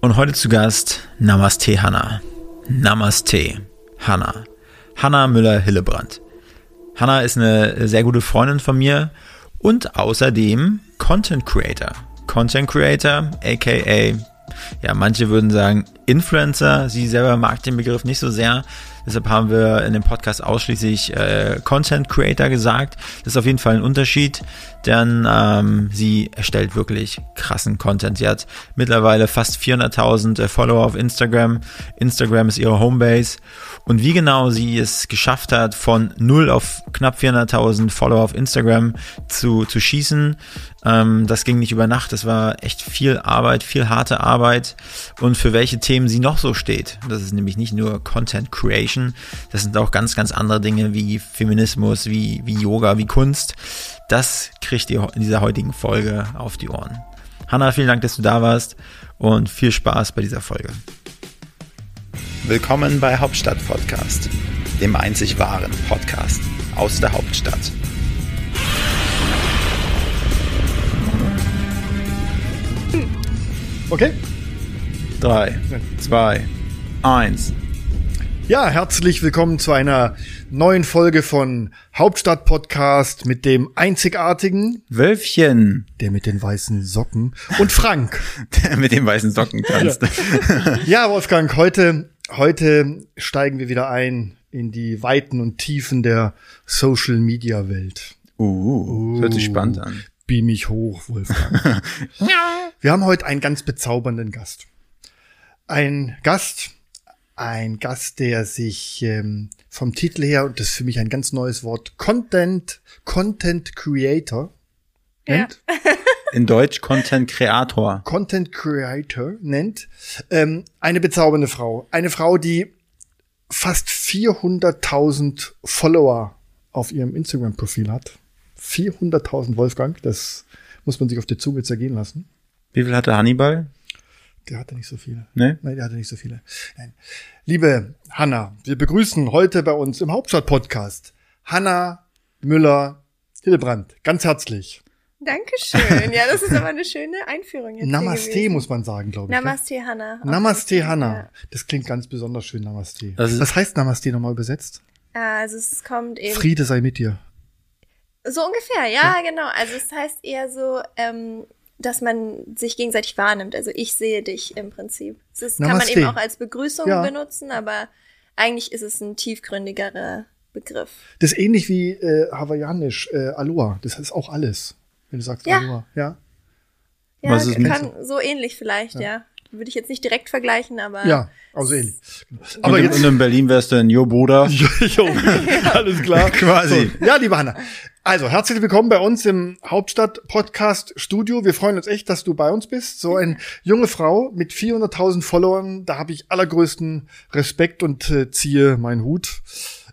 Und heute zu Gast Namaste Hanna. Namaste Hanna. Hanna Müller-Hillebrand. Hanna ist eine sehr gute Freundin von mir und außerdem Content Creator. Content Creator, aka, ja, manche würden sagen Influencer. Sie selber mag den Begriff nicht so sehr. Deshalb haben wir in dem Podcast ausschließlich äh, Content Creator gesagt. Das ist auf jeden Fall ein Unterschied, denn ähm, sie erstellt wirklich krassen Content. Sie hat mittlerweile fast 400.000 äh, Follower auf Instagram. Instagram ist ihre Homebase. Und wie genau sie es geschafft hat, von null auf knapp 400.000 Follower auf Instagram zu, zu schießen, ähm, das ging nicht über Nacht. Das war echt viel Arbeit, viel harte Arbeit. Und für welche Themen sie noch so steht. Das ist nämlich nicht nur Content Creation. Das sind auch ganz, ganz andere Dinge wie Feminismus, wie, wie Yoga, wie Kunst. Das kriegt ihr in dieser heutigen Folge auf die Ohren. Hanna, vielen Dank, dass du da warst und viel Spaß bei dieser Folge. Willkommen bei Hauptstadt Podcast, dem einzig wahren Podcast aus der Hauptstadt. Okay. Drei, zwei, eins. Ja, herzlich willkommen zu einer neuen Folge von Hauptstadt Podcast mit dem einzigartigen Wölfchen, der mit den weißen Socken und Frank, der mit den weißen Socken tanzt. ja, Wolfgang, heute heute steigen wir wieder ein in die Weiten und Tiefen der Social Media Welt. Uh, uh hört sich spannend an. Beam mich hoch, Wolfgang. wir haben heute einen ganz bezaubernden Gast. Ein Gast, ein Gast, der sich ähm, vom Titel her, und das ist für mich ein ganz neues Wort, Content, Content Creator nennt. Ja. In Deutsch Content Creator. Content Creator nennt. Ähm, eine bezaubernde Frau. Eine Frau, die fast 400.000 Follower auf ihrem Instagram-Profil hat. 400.000 Wolfgang, das muss man sich auf der Zunge zergehen lassen. Wie viel hatte Hannibal? Der hatte nicht so viele. Nee? Nein, der hatte nicht so viele. Nein. Liebe Hanna, wir begrüßen heute bei uns im Hauptstadt-Podcast Hanna Müller Hillebrand. Ganz herzlich. Dankeschön. Ja, das ist aber eine schöne Einführung jetzt. Namaste muss man sagen, glaube ich. Namaste, ja? Hanna. Namaste, Hanna. Das klingt ganz besonders schön, Namaste. Was heißt Namaste nochmal übersetzt? Also es kommt eben. Friede sei mit dir. So ungefähr, ja, ja. genau. Also es heißt eher so, ähm, dass man sich gegenseitig wahrnimmt. Also ich sehe dich im Prinzip. Das kann man eben auch als Begrüßung ja. benutzen, aber eigentlich ist es ein tiefgründigerer Begriff. Das ist ähnlich wie äh, hawaiianisch, äh, Aloha. Das heißt auch alles, wenn du sagst ja. Aloha. Ja, ja Was ist kann so ähnlich vielleicht, ja. ja. Würde ich jetzt nicht direkt vergleichen, aber. Ja, also ähnlich. Aber und, jetzt, und in Berlin wärst du ein Jo Bruder. jo, alles klar. Quasi. So. Ja, liebe Hanna. Also, herzlich willkommen bei uns im Hauptstadt-Podcast-Studio. Wir freuen uns echt, dass du bei uns bist. So eine junge Frau mit 400.000 Followern, da habe ich allergrößten Respekt und äh, ziehe meinen Hut.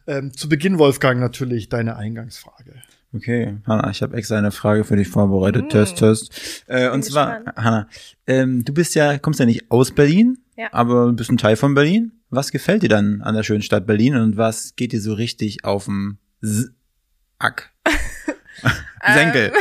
Ähm, zu Beginn, Wolfgang, natürlich deine Eingangsfrage. Okay, Hanna, ich habe extra eine Frage für dich vorbereitet. Mm. Test, test. Äh, und zwar, gespannt. Hanna, ähm, du bist ja, kommst ja nicht aus Berlin, ja. aber du bist ein Teil von Berlin. Was gefällt dir dann an der schönen Stadt Berlin und was geht dir so richtig auf dem Ack? Senkel.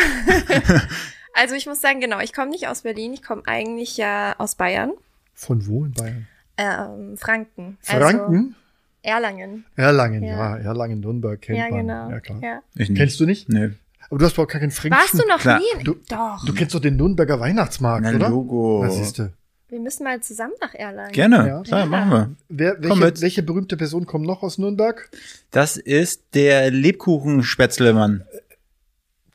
Ähm, also ich muss sagen, genau, ich komme nicht aus Berlin, ich komme eigentlich ja aus Bayern. Von wo in Bayern? Ähm, Franken. Franken? Also, Erlangen. Erlangen, ja. ja. Erlangen, Nürnberg kennt ja, man. Genau. Ja, klar. Ja. Kennst du nicht? Nee. Aber du hast doch gar keinen Fränkischen. Warst du noch klar. nie? Du, doch. Du kennst doch den Nürnberger Weihnachtsmarkt, Na, oder? Logo. Was ist du? Wir müssen mal zusammen nach Erlangen. Gerne, ja. Klar, machen wir. Wer, welche, welche berühmte Person kommt noch aus Nürnberg? Das ist der Lebkuchenspätzlemann.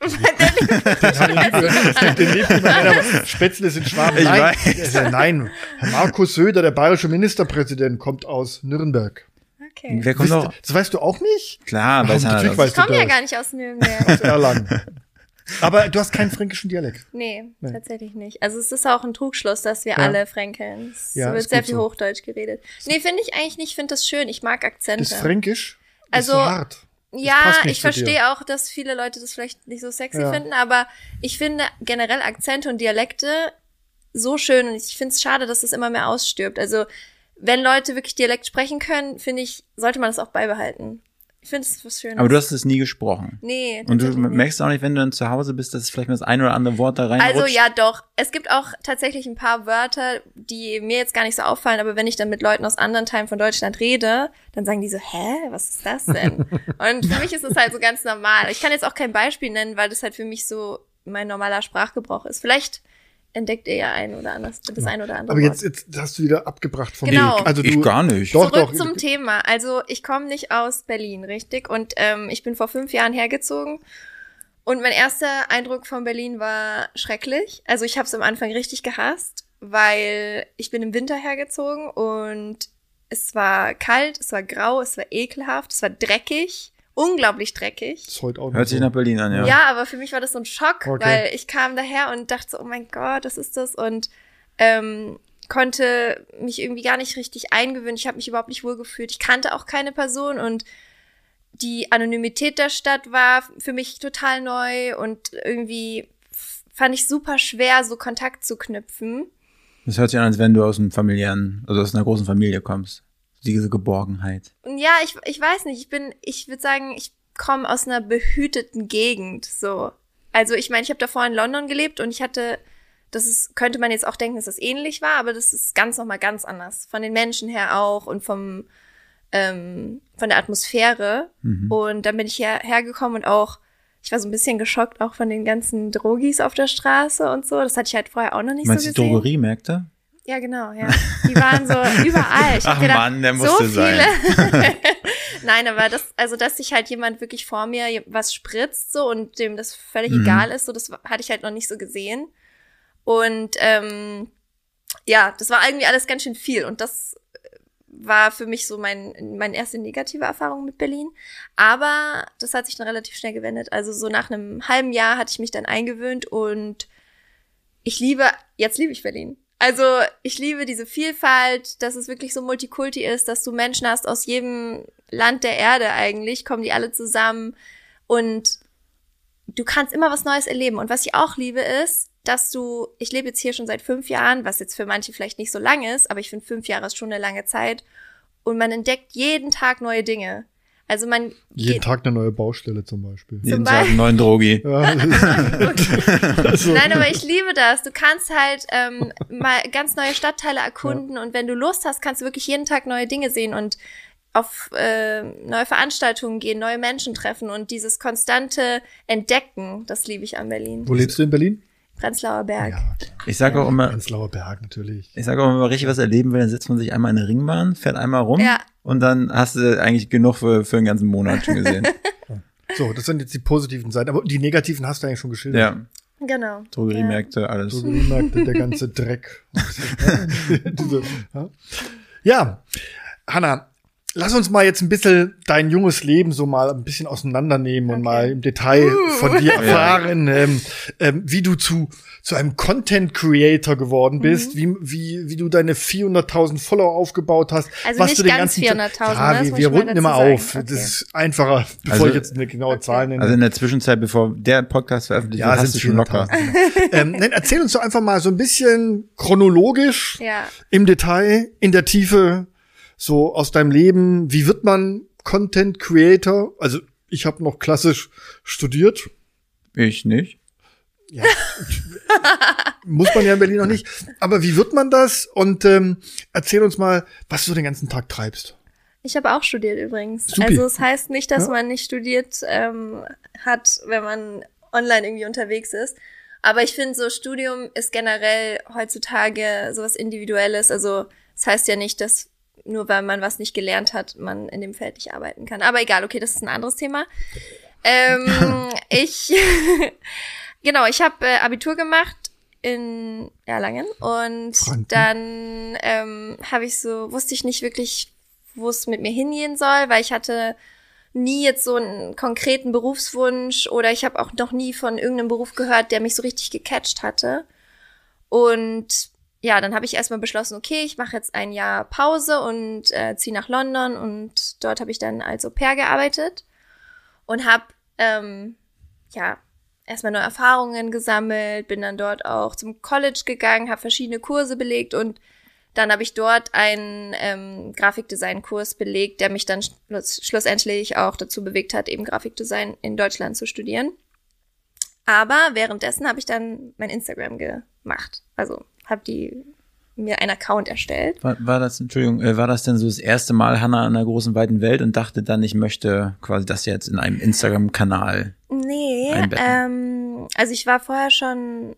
Spätzle sind Schwaben. Ich nein, weiß. nein, Markus Söder, der bayerische Ministerpräsident, kommt aus Nürnberg. Okay. Wer kommt noch? Das weißt du auch nicht? Klar, weiß natürlich weißt Ich komme ja gar nicht aus Nürnberg. aus Erlangen. Aber du hast keinen fränkischen Dialekt. Nee, nee, tatsächlich nicht. Also es ist auch ein Trugschluss, dass wir ja. alle fränkeln. Es ja, wird sehr viel so. Hochdeutsch geredet. Nee, finde ich eigentlich nicht. Ich finde das schön. Ich mag Akzente. Das Fränkisch also, ist so hart. Das ja, ich verstehe auch, dass viele Leute das vielleicht nicht so sexy ja. finden, aber ich finde generell Akzente und Dialekte so schön und ich finde es schade, dass das immer mehr ausstirbt. Also wenn Leute wirklich Dialekt sprechen können, finde ich, sollte man das auch beibehalten. Ich finde es was Schönes. Aber du hast es nie gesprochen. Nee. Und du merkst auch nicht, wenn du dann zu Hause bist, dass vielleicht mal das ein oder andere Wort da rein Also ja, doch. Es gibt auch tatsächlich ein paar Wörter, die mir jetzt gar nicht so auffallen, aber wenn ich dann mit Leuten aus anderen Teilen von Deutschland rede, dann sagen die so, hä, was ist das denn? Und für mich ist es halt so ganz normal. Ich kann jetzt auch kein Beispiel nennen, weil das halt für mich so mein normaler Sprachgebrauch ist. Vielleicht entdeckt ihr ja ein oder anders, das ein oder andere. Aber jetzt, jetzt hast du wieder abgebracht von genau. Weg. Also du, ich gar nicht. Doch, Zurück doch. zum Thema. Also ich komme nicht aus Berlin, richtig? Und ähm, ich bin vor fünf Jahren hergezogen. Und mein erster Eindruck von Berlin war schrecklich. Also ich habe es am Anfang richtig gehasst, weil ich bin im Winter hergezogen und es war kalt, es war grau, es war ekelhaft, es war dreckig unglaublich dreckig. Ist heute auch Hört sich nach Berlin an, ja. Ja, aber für mich war das so ein Schock, okay. weil ich kam daher und dachte so, oh mein Gott, das ist das und ähm, konnte mich irgendwie gar nicht richtig eingewöhnen. Ich habe mich überhaupt nicht wohl gefühlt. Ich kannte auch keine Person und die Anonymität der Stadt war für mich total neu und irgendwie fand ich super schwer, so Kontakt zu knüpfen. Das hört sich an, als wenn du aus einem familiären, also aus einer großen Familie kommst diese Geborgenheit. Ja, ich, ich weiß nicht. Ich bin, ich würde sagen, ich komme aus einer behüteten Gegend. So. Also ich meine, ich habe davor in London gelebt und ich hatte, das ist, könnte man jetzt auch denken, dass das ähnlich war, aber das ist ganz nochmal ganz anders. Von den Menschen her auch und vom, ähm, von der Atmosphäre. Mhm. Und dann bin ich hierher gekommen und auch, ich war so ein bisschen geschockt auch von den ganzen Drogis auf der Straße und so. Das hatte ich halt vorher auch noch nicht Meinst so gesehen. Meinst du Drogeriemärkte? Ja, genau, ja. Die waren so überall. Ich Ach gedacht, Mann, der musste so sein. Nein, aber das, also dass sich halt jemand wirklich vor mir was spritzt so und dem das völlig mhm. egal ist, so das hatte ich halt noch nicht so gesehen. Und ähm, ja, das war irgendwie alles ganz schön viel und das war für mich so mein, meine erste negative Erfahrung mit Berlin. Aber das hat sich dann relativ schnell gewendet. Also so nach einem halben Jahr hatte ich mich dann eingewöhnt und ich liebe, jetzt liebe ich Berlin. Also ich liebe diese Vielfalt, dass es wirklich so Multikulti ist, dass du Menschen hast aus jedem Land der Erde eigentlich, kommen die alle zusammen und du kannst immer was Neues erleben. Und was ich auch liebe ist, dass du, ich lebe jetzt hier schon seit fünf Jahren, was jetzt für manche vielleicht nicht so lang ist, aber ich finde fünf Jahre ist schon eine lange Zeit. Und man entdeckt jeden Tag neue Dinge. Also man jeden Tag eine neue Baustelle zum Beispiel. Jeden zum Tag einen neuen Drogi. Ja. also. Nein, aber ich liebe das. Du kannst halt ähm, mal ganz neue Stadtteile erkunden ja. und wenn du Lust hast, kannst du wirklich jeden Tag neue Dinge sehen und auf äh, neue Veranstaltungen gehen, neue Menschen treffen und dieses konstante Entdecken, das liebe ich an Berlin. Wo lebst du in Berlin? Prenzlauer Berg. Ja, ich sage auch immer. Prenzlauer Berg, natürlich. Ich sage auch, wenn man richtig was erleben will, dann setzt man sich einmal in eine Ringbahn, fährt einmal rum ja. und dann hast du eigentlich genug für, für einen ganzen Monat schon gesehen. so, das sind jetzt die positiven Seiten, aber die negativen hast du eigentlich schon geschildert. Ja. Genau. Drogeriemärkte, alles. Drogeriemärkte, der ganze Dreck. ja, Hanna, Lass uns mal jetzt ein bisschen dein junges Leben so mal ein bisschen auseinandernehmen okay. und mal im Detail uh. von dir erfahren, ähm, ähm, wie du zu zu einem Content Creator geworden mhm. bist, mhm. wie, wie, wie du deine 400.000 Follower aufgebaut hast. Also was nicht du den ganz 400.000. Ja, wir, wir runden immer auf. Okay. Das ist einfacher, bevor also, ich jetzt eine genaue okay. Zahl nenne. Also in der Zwischenzeit, bevor der Podcast veröffentlicht ja, wird, hast du schon locker. ähm, nein, erzähl uns doch einfach mal so ein bisschen chronologisch, ja. im Detail, in der Tiefe, so aus deinem Leben, wie wird man Content Creator? Also ich habe noch klassisch studiert. Ich nicht. Ja, muss man ja in Berlin noch nicht. Aber wie wird man das? Und ähm, erzähl uns mal, was du den ganzen Tag treibst. Ich habe auch studiert übrigens. Supi. Also es das heißt nicht, dass ja? man nicht studiert ähm, hat, wenn man online irgendwie unterwegs ist. Aber ich finde, so Studium ist generell heutzutage sowas Individuelles. Also es das heißt ja nicht, dass nur weil man was nicht gelernt hat, man in dem Feld nicht arbeiten kann. Aber egal, okay, das ist ein anderes Thema. Ähm, ich, genau, ich habe äh, Abitur gemacht in Erlangen und Franken. dann ähm, habe ich so, wusste ich nicht wirklich, wo es mit mir hingehen soll, weil ich hatte nie jetzt so einen konkreten Berufswunsch oder ich habe auch noch nie von irgendeinem Beruf gehört, der mich so richtig gecatcht hatte. Und ja, dann habe ich erstmal beschlossen, okay, ich mache jetzt ein Jahr Pause und äh, ziehe nach London und dort habe ich dann als Au pair gearbeitet und habe ähm, ja erstmal neue Erfahrungen gesammelt, bin dann dort auch zum College gegangen, habe verschiedene Kurse belegt und Dann habe ich dort einen ähm, Grafikdesign-Kurs belegt, der mich dann schluss schlussendlich auch dazu bewegt hat, eben Grafikdesign in Deutschland zu studieren. Aber währenddessen habe ich dann mein Instagram gemacht. Also habe die mir einen Account erstellt. War, war das, Entschuldigung, äh, war das denn so das erste Mal Hannah an der großen weiten Welt und dachte dann, ich möchte quasi das jetzt in einem Instagram-Kanal? Nee, ähm, also ich war vorher schon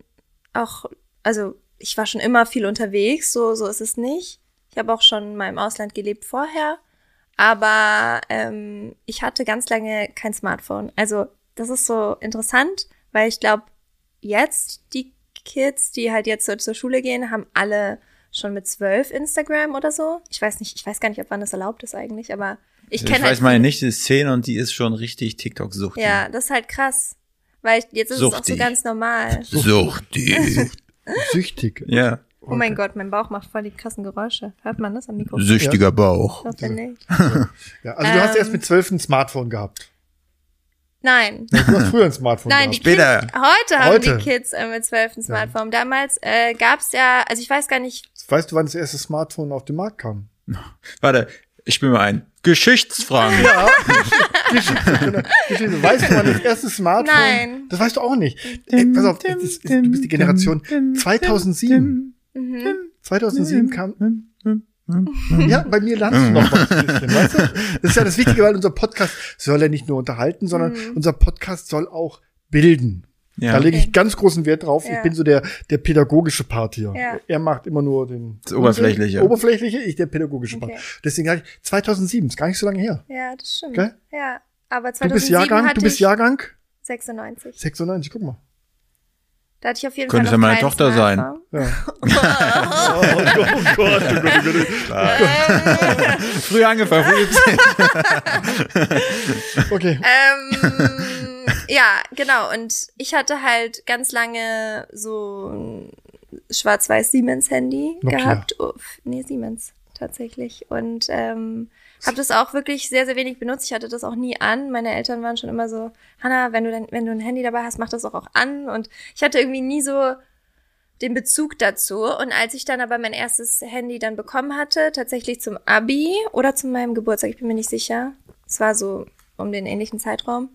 auch, also ich war schon immer viel unterwegs, so, so ist es nicht. Ich habe auch schon mal im Ausland gelebt vorher, aber ähm, ich hatte ganz lange kein Smartphone. Also das ist so interessant, weil ich glaube, jetzt die Kids, die halt jetzt so zur Schule gehen, haben alle schon mit zwölf Instagram oder so. Ich weiß nicht, ich weiß gar nicht, ob wann das erlaubt ist eigentlich, aber ich kenne. Ich weiß halt meine Nichte ist zehn und die ist schon richtig TikTok-suchtig. Ja, das ist halt krass. Weil ich, jetzt ist Suchti. es auch so ganz normal. Suchtig. Süchtig. Ja. Oh mein Gott, mein Bauch macht voll die krassen Geräusche. Hört man das am Mikrofon? Süchtiger Bauch. Das nicht. ja, also du hast erst ähm. mit zwölf ein Smartphone gehabt. Nein. Du hast früher ein Smartphone Nein, gehabt. die Später. Kids, heute haben heute. die Kids äh, mit zwölf ein Smartphone. Ja. Damals äh, gab es ja, also ich weiß gar nicht. Weißt du, wann das erste Smartphone auf den Markt kam? Warte, ich spiele mal ein. Geschichtsfragen. Ja, Geschichte, Geschichte. Weißt du, wann das erste Smartphone? Nein. Das weißt du auch nicht. Ey, pass auf, ist, ist, du bist die Generation 2007. Mhm. 2007 kam. Ja, bei mir lernst du noch was ein bisschen, weißt du? Das ist ja das Wichtige, weil unser Podcast soll ja nicht nur unterhalten, sondern mhm. unser Podcast soll auch bilden. Ja. Da lege ich ganz großen Wert drauf. Ja. Ich bin so der, der pädagogische Part hier. Ja. Er macht immer nur den das Oberflächliche. Oberflächliche, ich der pädagogische okay. Part. Deswegen sage ich, 2007 ist gar nicht so lange her. Ja, das stimmt. Okay? Ja, aber 2007 Du bist Jahrgang, du bist Jahrgang? 96. 96, guck mal. Da hatte ich auf jeden Könnte Fall. Könnte ja meine Tochter sein. Ja. oh, Gott, oh Gott, oh Gott, oh Gott. Früh angefangen, früh Okay. Ähm, ja, genau. Und ich hatte halt ganz lange so ein schwarz-weiß Siemens-Handy gehabt. Oh, nee, Siemens tatsächlich. Und ähm, habe das auch wirklich sehr, sehr wenig benutzt. Ich hatte das auch nie an. Meine Eltern waren schon immer so, Hanna, wenn du, denn, wenn du ein Handy dabei hast, mach das auch, auch an. Und ich hatte irgendwie nie so den Bezug dazu. Und als ich dann aber mein erstes Handy dann bekommen hatte, tatsächlich zum Abi oder zu meinem Geburtstag, ich bin mir nicht sicher. Es war so um den ähnlichen Zeitraum.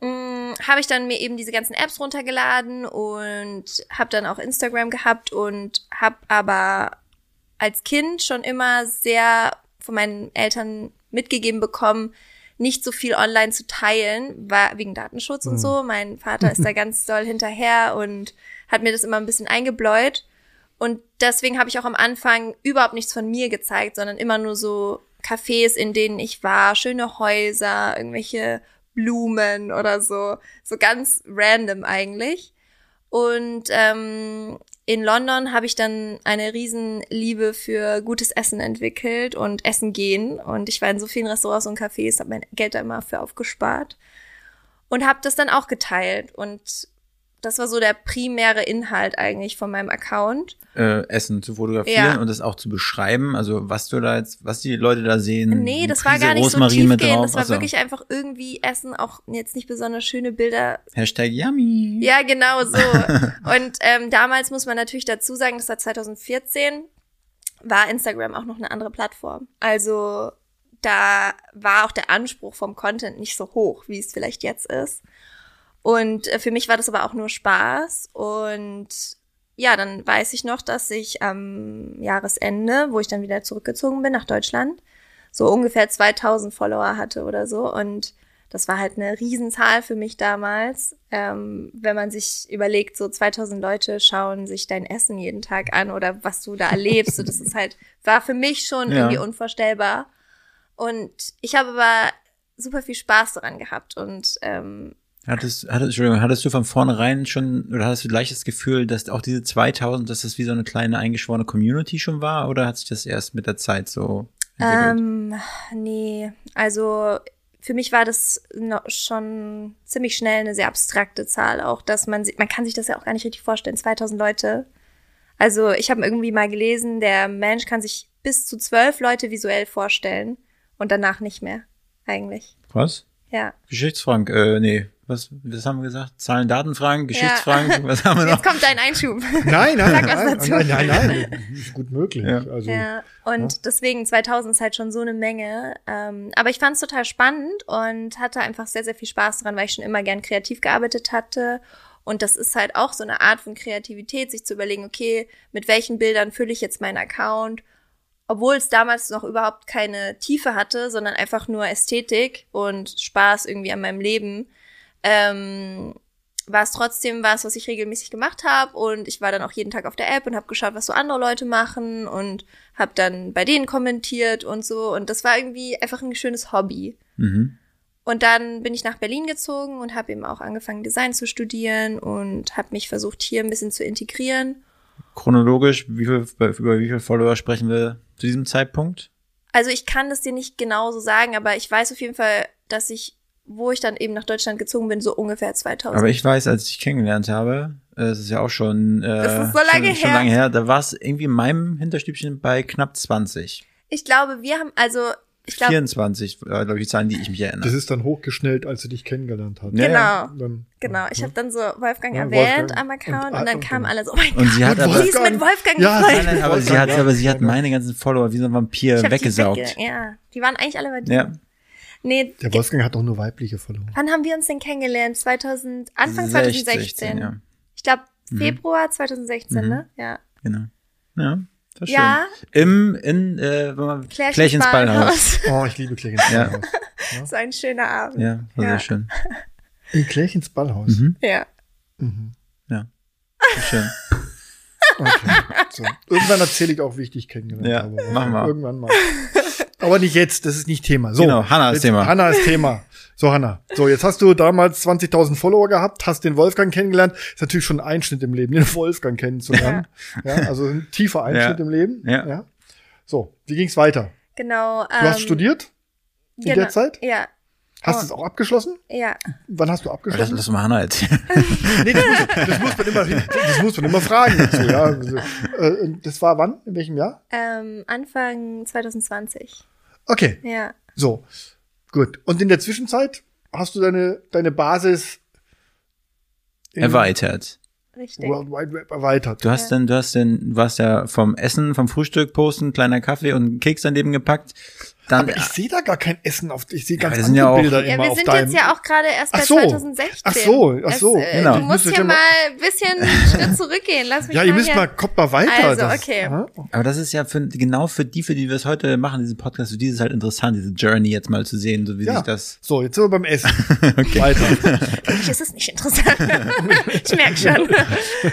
Mm, habe ich dann mir eben diese ganzen Apps runtergeladen und habe dann auch Instagram gehabt und habe aber als Kind schon immer sehr von meinen Eltern mitgegeben bekommen, nicht so viel online zu teilen, war wegen Datenschutz mhm. und so. Mein Vater ist da ganz doll hinterher und hat mir das immer ein bisschen eingebläut. Und deswegen habe ich auch am Anfang überhaupt nichts von mir gezeigt, sondern immer nur so Cafés, in denen ich war, schöne Häuser, irgendwelche Blumen oder so. So ganz random eigentlich. Und ähm, in London habe ich dann eine Riesenliebe für gutes Essen entwickelt und Essen gehen. Und ich war in so vielen Restaurants und Cafés, habe mein Geld da immer für aufgespart und habe das dann auch geteilt. Und das war so der primäre Inhalt eigentlich von meinem Account. Äh, Essen zu fotografieren ja. und das auch zu beschreiben, also was du da jetzt, was die Leute da sehen. Nee, das war gar nicht Rosmarin so tiefgehend, das war Achso. wirklich einfach irgendwie Essen, auch jetzt nicht besonders schöne Bilder. Hashtag Yummy. Ja, genau so. und ähm, damals muss man natürlich dazu sagen, das war 2014, war Instagram auch noch eine andere Plattform. Also da war auch der Anspruch vom Content nicht so hoch, wie es vielleicht jetzt ist. Und äh, für mich war das aber auch nur Spaß. Und ja, dann weiß ich noch, dass ich am Jahresende, wo ich dann wieder zurückgezogen bin nach Deutschland, so ungefähr 2000 Follower hatte oder so. Und das war halt eine Riesenzahl für mich damals. Ähm, wenn man sich überlegt, so 2000 Leute schauen sich dein Essen jeden Tag an oder was du da erlebst. so, das ist halt, war für mich schon ja. irgendwie unvorstellbar. Und ich habe aber super viel Spaß daran gehabt und ähm, Hattest, hattest, Entschuldigung, hattest du von vornherein schon, oder hattest du gleich das Gefühl, dass auch diese 2000, dass das wie so eine kleine eingeschworene Community schon war, oder hat sich das erst mit der Zeit so entwickelt? Ähm, nee, also für mich war das schon ziemlich schnell eine sehr abstrakte Zahl auch, dass man, man kann sich das ja auch gar nicht richtig vorstellen, 2000 Leute. Also ich habe irgendwie mal gelesen, der Mensch kann sich bis zu zwölf Leute visuell vorstellen und danach nicht mehr, eigentlich. Was? Ja. Geschichtsfrank, äh, nee, Was, was haben wir gesagt? Zahlen, Datenfragen, Geschichtsfragen, ja. was haben wir noch? Jetzt kommt dein Einschub. Nein, nein, nein, nein, nein, nein, ist gut möglich. Ja. Also, ja. Und ja. deswegen 2000 ist halt schon so eine Menge. Ähm, aber ich fand es total spannend und hatte einfach sehr, sehr viel Spaß dran, weil ich schon immer gern kreativ gearbeitet hatte. Und das ist halt auch so eine Art von Kreativität, sich zu überlegen, okay, mit welchen Bildern fülle ich jetzt meinen Account obwohl es damals noch überhaupt keine Tiefe hatte, sondern einfach nur Ästhetik und Spaß irgendwie an meinem Leben, ähm, war es trotzdem was, was ich regelmäßig gemacht habe und ich war dann auch jeden Tag auf der App und habe geschaut, was so andere Leute machen und habe dann bei denen kommentiert und so und das war irgendwie einfach ein schönes Hobby. Mhm. Und dann bin ich nach Berlin gezogen und habe eben auch angefangen Design zu studieren und habe mich versucht hier ein bisschen zu integrieren. Chronologisch, wie viel, über wie viele Follower sprechen wir zu diesem Zeitpunkt? Also ich kann das dir nicht genau so sagen, aber ich weiß auf jeden Fall, dass ich, wo ich dann eben nach Deutschland gezogen bin, so ungefähr 2000. Aber ich weiß, als ich dich kennengelernt habe, das ist ja auch schon, äh, das ist so lange schon, her. schon lange her, da war es irgendwie in meinem Hinterstübchen bei knapp 20. Ich glaube, wir haben, also ich glaub, 24, äh, glaube ich, die Zahlen, die ich mich erinnere. Das ist dann hochgeschnellt, als du dich kennengelernt hast. Genau, ja, dann, genau. Ich habe dann so Wolfgang ja, erwähnt Wolfgang am Account und, und dann kamen alle so, oh mein und Gott, sie hat aber, sie ist mit Wolfgang ja, nein, nein, aber sie hat, aber sie hat meine ganzen Follower wie so ein Vampir weggesaugt. Wegge ja, die waren eigentlich alle bei dir. Ja. Nee, der Wolfgang hat doch nur weibliche Follower. Wann haben wir uns denn kennengelernt? 2000, Anfang 2016. 16, ja. Ich glaube Februar mhm. 2016, mhm. ne? Ja. Genau. Ja. Das ja. Schön. Im, in, äh, Klärchens Ballhaus. Oh, ich liebe Klärchens Ballhaus. Ja. So ein schöner Abend. Ja, war ja. sehr schön. In Klärchens Ballhaus? Mhm. Ja. Mhm. Ja. Schön. Okay. So. Irgendwann erzähle ich auch, wie ich dich kennengelernt ja, habe. Machen wir. Irgendwann mal. Aber nicht jetzt, das ist nicht Thema. So, genau, Hanna ist Thema. Hanna ist Thema. So, Hanna. So, jetzt hast du damals 20.000 Follower gehabt, hast den Wolfgang kennengelernt. Ist natürlich schon ein Einschnitt im Leben, den Wolfgang kennenzulernen. ja, also ein tiefer Einschnitt ja. im Leben. Ja. ja. So, wie ging's weiter? Genau. Du hast ähm, studiert? In genau, der Zeit? Ja. Hast Oh. du es auch abgeschlossen? Ja. Wann hast du Das, abgeschlossen? lass mal Hanna erzählen. nee, das muss, das muss man immer, das muss man immer fragen dazu, ja. Also, äh, das war wann? In welchem Jahr? Ähm, Anfang 2020. Okay. Ja. So. Gut. Und in der Zwischenzeit hast du deine, deine Basis Erweitert. Richtig. World Wide Web erweitert. Du hast dann, du hast dann, du warst ja vom Essen, vom Frühstück posten, kleiner Kaffee und Keks daneben gepackt. Dann, Aber ich sehe da gar kein Essen auf, ich sehe ganz das andere sind ja auch- Bilder Ja, immer wir auf sind deinem. jetzt ja auch gerade erst bei Ach so. 2016. Ach so, ach so, Es, äh, genau. Du musst hier mal ein bisschen einen Schritt zurückgehen. Lass mich ja, mal ihr müsst hier. mal, kommt mal weiter. Also, das, okay. ja. aber das ist ja für, genau für die, für die wir es heute machen, diesen Podcast, für die ist es halt interessant, diese Journey jetzt mal zu sehen, so wie Ja. sich das. So, jetzt sind wir beim Essen. Okay. Weiter. Für mich ist es nicht interessant. ich merke schon.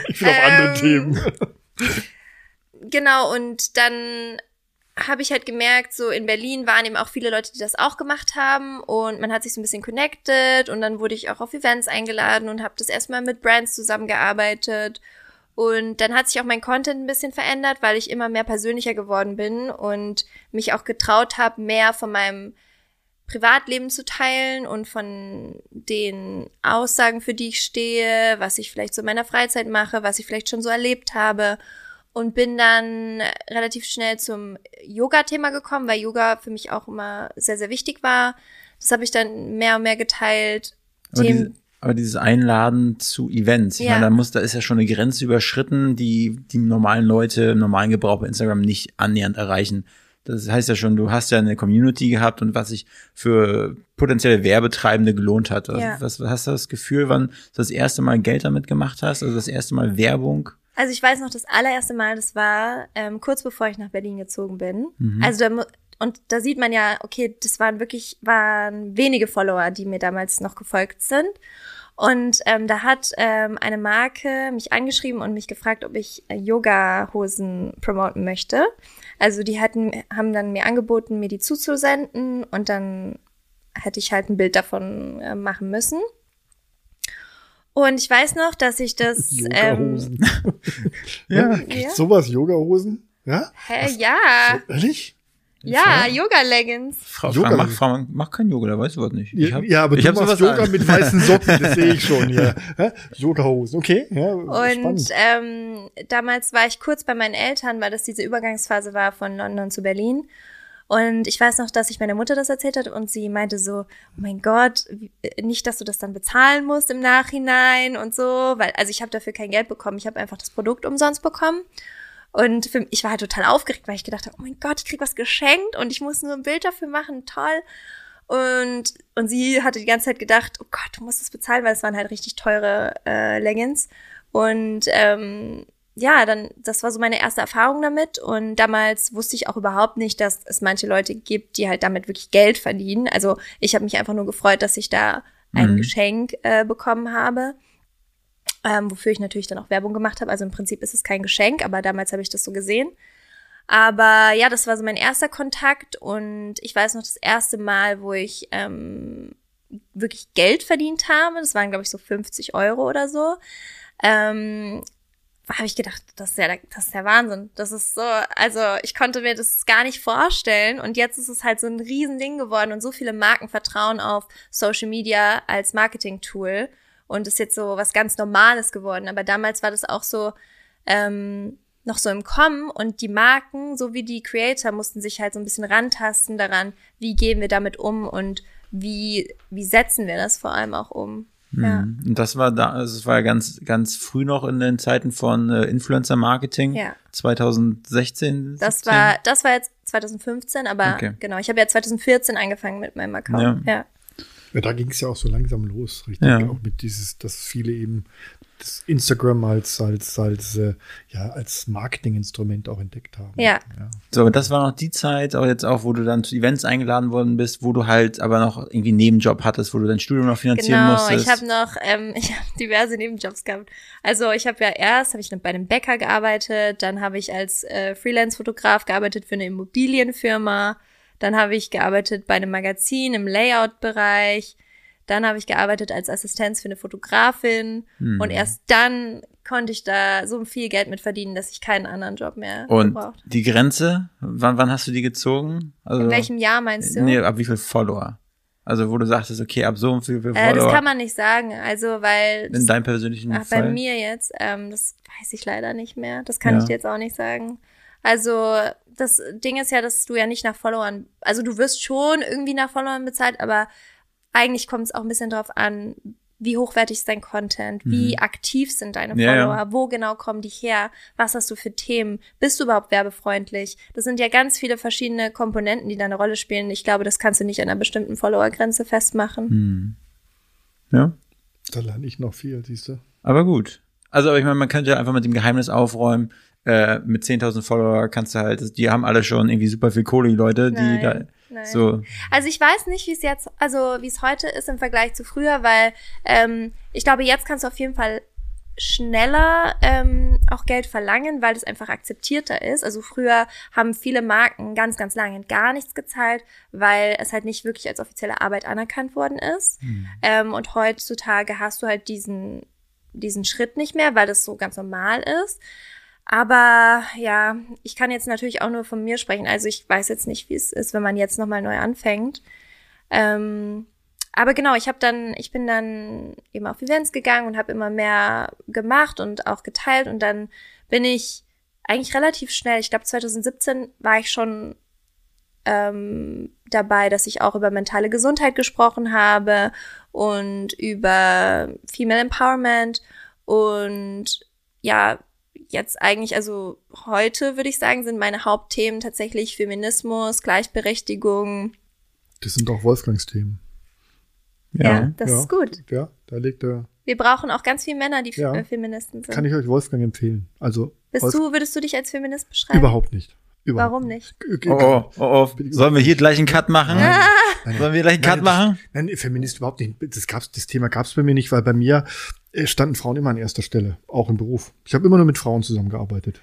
Ich will auf andere Ähm, Themen. Genau, und dann habe ich halt gemerkt, so in Berlin waren eben auch viele Leute, die das auch gemacht haben und man hat sich so ein bisschen connected und dann wurde ich auch auf Events eingeladen und habe das erstmal mit Brands zusammengearbeitet. Und dann hat sich auch mein Content ein bisschen verändert, weil ich immer mehr persönlicher geworden bin und mich auch getraut habe, mehr von meinem Privatleben zu teilen und von den Aussagen, für die ich stehe, was ich vielleicht so in meiner Freizeit mache, was ich vielleicht schon so erlebt habe und bin dann relativ schnell zum Yoga-Thema gekommen, weil Yoga für mich auch immer sehr, sehr wichtig war. Das habe ich dann mehr und mehr geteilt. Aber, diese, aber dieses Einladen zu Events, ich Ja. meine, da muss, da ist ja schon eine Grenze überschritten, die die normalen Leute im normalen Gebrauch bei Instagram nicht annähernd erreichen. Das heißt ja schon, du hast ja eine Community gehabt und was sich für potenzielle Werbetreibende gelohnt hat. Ja. Was, was hast du das Gefühl, wann du das erste Mal Geld damit gemacht hast? Also das erste Mal Werbung? Also ich weiß noch, das allererste Mal, das war ähm, kurz bevor ich nach Berlin gezogen bin. Mhm. Also da, und da sieht man ja, okay, das waren wirklich, waren wenige Follower, die mir damals noch gefolgt sind. Und ähm, da hat ähm, eine Marke mich angeschrieben und mich gefragt, ob ich äh, Yoga-Hosen promoten möchte. Also die hatten, haben dann mir angeboten, mir die zuzusenden und dann hätte ich halt ein Bild davon äh, machen müssen. Und ich weiß noch, dass ich das ähm, Yogahosen. Ja. Gibt's sowas, Yogahosen? Ja? Hä, ja. Ehrlich? Ja, Yoga-Leggings. Frau, Yoga- Frau, mach, Frau, mach kein Yoga, da weißt du was nicht. Ich Ja, hab- ja, aber ich du machst sowas Yoga an. mit weißen Socken, das sehe ich schon hier. Ja? Yogahosen, okay. Ja, Und ähm, damals war ich kurz bei meinen Eltern, weil das diese Übergangsphase war von London zu Berlin. Und ich weiß noch, dass ich meiner Mutter das erzählt hat und sie meinte so, oh mein Gott, äh, nicht, dass du das dann bezahlen musst im Nachhinein und so, weil, also ich habe dafür kein Geld bekommen, ich habe einfach das Produkt umsonst bekommen. Und für, ich war halt total aufgeregt, weil ich gedacht habe, oh mein Gott, ich krieg was geschenkt und ich muss nur ein Bild dafür machen, toll. Und, und sie hatte die ganze Zeit gedacht, oh Gott, du musst das bezahlen, weil es waren halt richtig teure äh, Leggings. Und ähm, ja, dann, das war so meine erste Erfahrung damit. Und damals wusste ich auch überhaupt nicht, dass es manche Leute gibt, die halt damit wirklich Geld verdienen. Also ich habe mich einfach nur gefreut, dass ich da ein mhm. Geschenk äh, bekommen habe. Ähm, wofür ich natürlich dann auch Werbung gemacht habe. Also im Prinzip ist es kein Geschenk, aber damals habe ich das so gesehen. Aber ja, das war so mein erster Kontakt und ich weiß noch das erste Mal, wo ich ähm, wirklich Geld verdient habe. Das waren, glaube ich, so 50 Euro oder so. Ähm, habe ich gedacht, das ist, ja, das ist der Wahnsinn. Das ist so, also ich konnte mir das gar nicht vorstellen und jetzt ist es halt so ein Riesending geworden und so viele Marken vertrauen auf Social Media als Marketing-Tool und ist jetzt so was ganz Normales geworden. Aber damals war das auch so ähm, noch so im Kommen und die Marken sowie die Creator mussten sich halt so ein bisschen rantasten daran, wie gehen wir damit um und wie, wie setzen wir das vor allem auch um. Ja. Mhm. Und das war da, also es war ja ganz, ganz früh noch in den Zeiten von äh, Influencer Marketing. Ja. 2016. Das 17? war, das war jetzt 2015, aber okay. genau, ich habe ja 2014 angefangen mit meinem Account. Ja. ja. Ja, da ging es ja auch so langsam los, richtig. Ja. Auch mit dieses, dass viele eben das Instagram als, als, als, äh, ja, als Marketinginstrument auch entdeckt haben. Ja. ja. So, aber das war noch die Zeit, auch jetzt auch, wo du dann zu Events eingeladen worden bist, wo du halt aber noch irgendwie einen Nebenjob hattest, wo du dein Studium noch finanzieren genau, musstest. Genau, ich habe noch, ähm, ich habe diverse Nebenjobs gehabt. Also ich habe ja erst, habe ich bei einem Bäcker gearbeitet, dann habe ich als äh, Freelance-Fotograf gearbeitet für eine Immobilienfirma, dann habe ich gearbeitet bei einem Magazin im Layout-Bereich. Dann habe ich gearbeitet als Assistenz für eine Fotografin. Hm. Und erst dann konnte ich da so viel Geld mit verdienen, dass ich keinen anderen Job mehr Und gebraucht. die Grenze, wann, wann hast du die gezogen? Also, In welchem Jahr meinst du? Nee, ab wie viel Follower? Also wo du sagtest, okay, ab so und viel, Follower. Äh, das kann man nicht sagen, also weil in deinem persönlichen ach, Fall. Bei mir jetzt, ähm, das weiß ich leider nicht mehr. Das kann ja. ich dir jetzt auch nicht sagen. Also das Ding ist ja, dass du ja nicht nach Followern, also du wirst schon irgendwie nach Followern bezahlt, aber eigentlich kommt es auch ein bisschen drauf an, wie hochwertig ist dein Content, wie mhm. aktiv sind deine Follower, ja, ja. wo genau kommen die her, was hast du für Themen, bist du überhaupt werbefreundlich? Das sind ja ganz viele verschiedene Komponenten, die da eine Rolle spielen. Ich glaube, das kannst du nicht an einer bestimmten Followergrenze festmachen. Mhm. Ja. Da lerne ich noch viel, siehst du. Aber gut. Also, ich meine, man könnte ja einfach mit dem Geheimnis aufräumen, äh, mit 10.000 Follower kannst du halt, die haben alle schon irgendwie super viel Kohle, die Leute, die Nein. da Nein. So. Also ich weiß nicht, wie es jetzt, also wie es heute ist im Vergleich zu früher, weil ähm, ich glaube, jetzt kannst du auf jeden Fall schneller ähm, auch Geld verlangen, weil es einfach akzeptierter ist. Also früher haben viele Marken ganz, ganz lange gar nichts gezahlt, weil es halt nicht wirklich als offizielle Arbeit anerkannt worden ist. Mhm. Ähm, und heutzutage hast du halt diesen diesen Schritt nicht mehr, weil das so ganz normal ist. Aber ja, ich kann jetzt natürlich auch nur von mir sprechen. Also ich weiß jetzt nicht, wie es ist, wenn man jetzt nochmal neu anfängt. Ähm, aber genau, ich habe dann, ich bin dann eben auf Events gegangen und habe immer mehr gemacht und auch geteilt und dann bin ich eigentlich relativ schnell, ich glaube 2017 war ich schon ähm, dabei, dass ich auch über mentale Gesundheit gesprochen habe und über Female Empowerment und ja, jetzt eigentlich, also heute würde ich sagen, sind meine Hauptthemen tatsächlich Feminismus, Gleichberechtigung. Das sind auch Wolfgangs Themen. Ja, ja das ja, ist gut. Ja, da legt er. Wir brauchen auch ganz viele Männer, die ja, Feministen sind. Kann ich euch Wolfgang empfehlen. Also Bist Wolf du, würdest du dich als Feminist beschreiben? Überhaupt nicht. Überhaupt Warum nicht? Oh, oh, oh, oh. Sollen wir hier gleich einen Cut machen? Nein, nein, Sollen wir gleich einen Cut machen? Nein, Feminist überhaupt nicht. Das, gab's, das Thema gab es bei mir nicht, weil bei mir äh, standen Frauen immer an erster Stelle, auch im Beruf. Ich habe immer nur mit Frauen zusammengearbeitet.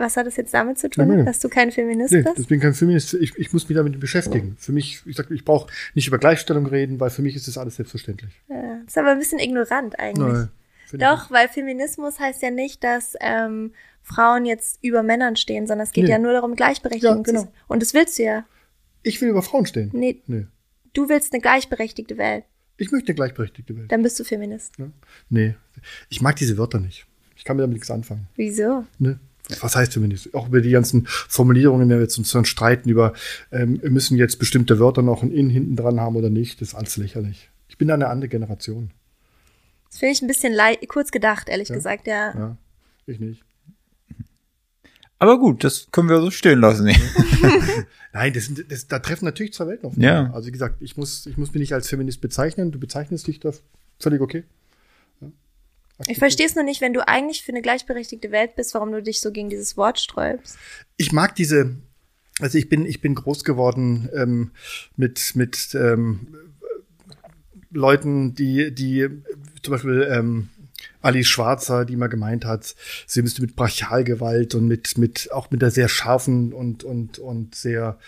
Was hat das jetzt damit zu tun, nein, dass du kein Feminist nee, bist? Ich bin kein Feminist. Ich, ich muss mich damit beschäftigen. Für mich, ich sag, ich brauche nicht über Gleichstellung reden, weil für mich ist das alles selbstverständlich. Ja, das ist aber ein bisschen ignorant eigentlich. Nein, Doch, weil Feminismus heißt ja nicht, dass ähm, Frauen jetzt über Männern stehen, sondern es geht nee. ja nur darum, Gleichberechtigung ja, genau. zu Und das willst du ja. Ich will über Frauen stehen. Nee. nee. Du willst eine gleichberechtigte Welt. Ich möchte eine gleichberechtigte Welt. Dann bist du Feminist. Ja? Nee. Ich mag diese Wörter nicht. Ich kann mir damit nichts anfangen. Wieso? Ne? was heißt Feminist? Auch über die ganzen Formulierungen, wenn wir jetzt uns dann streiten über, ähm, müssen jetzt bestimmte Wörter noch ein In hinten dran haben oder nicht, das ist alles lächerlich. Ich bin eine andere Generation. Das finde ich ein bisschen kurz gedacht, ehrlich ja? gesagt, ja. Ja, ich nicht. Aber gut, das können wir so stehen lassen. Nein, das, das, da treffen natürlich zwei Welten auf. Ja. Also wie gesagt, ich muss, ich muss mich nicht als Feminist bezeichnen. Du bezeichnest dich da völlig okay. Ich verstehe es nur nicht, wenn du eigentlich für eine gleichberechtigte Welt bist, warum du dich so gegen dieses Wort sträubst. Ich mag diese, also ich bin, ich bin groß geworden ähm, mit, mit ähm, Leuten, die, die zum Beispiel ähm, Alice Schwarzer, die mal gemeint hat, sie müsste mit Brachialgewalt und mit, mit, auch mit der sehr scharfen und, und, und sehr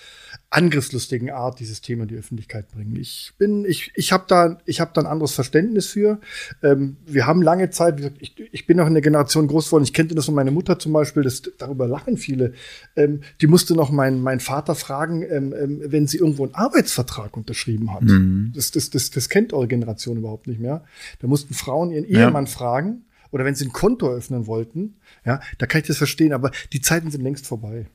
angriffslustigen Art dieses Thema in die Öffentlichkeit bringen. Ich bin, ich, ich habe da, ich habe da ein anderes Verständnis für. Ähm, wir haben lange Zeit, ich, ich bin noch in der Generation groß geworden, ich kennte das von meiner Mutter zum Beispiel, das, darüber lachen viele. Ähm, die musste noch meinen mein Vater fragen, ähm, ähm, wenn sie irgendwo einen Arbeitsvertrag unterschrieben hat. Mhm. Das, das, das, das kennt eure Generation überhaupt nicht mehr. Da mussten Frauen ihren Ehemann ja. fragen, oder wenn sie ein Konto öffnen wollten, ja, da kann ich das verstehen, aber die Zeiten sind längst vorbei.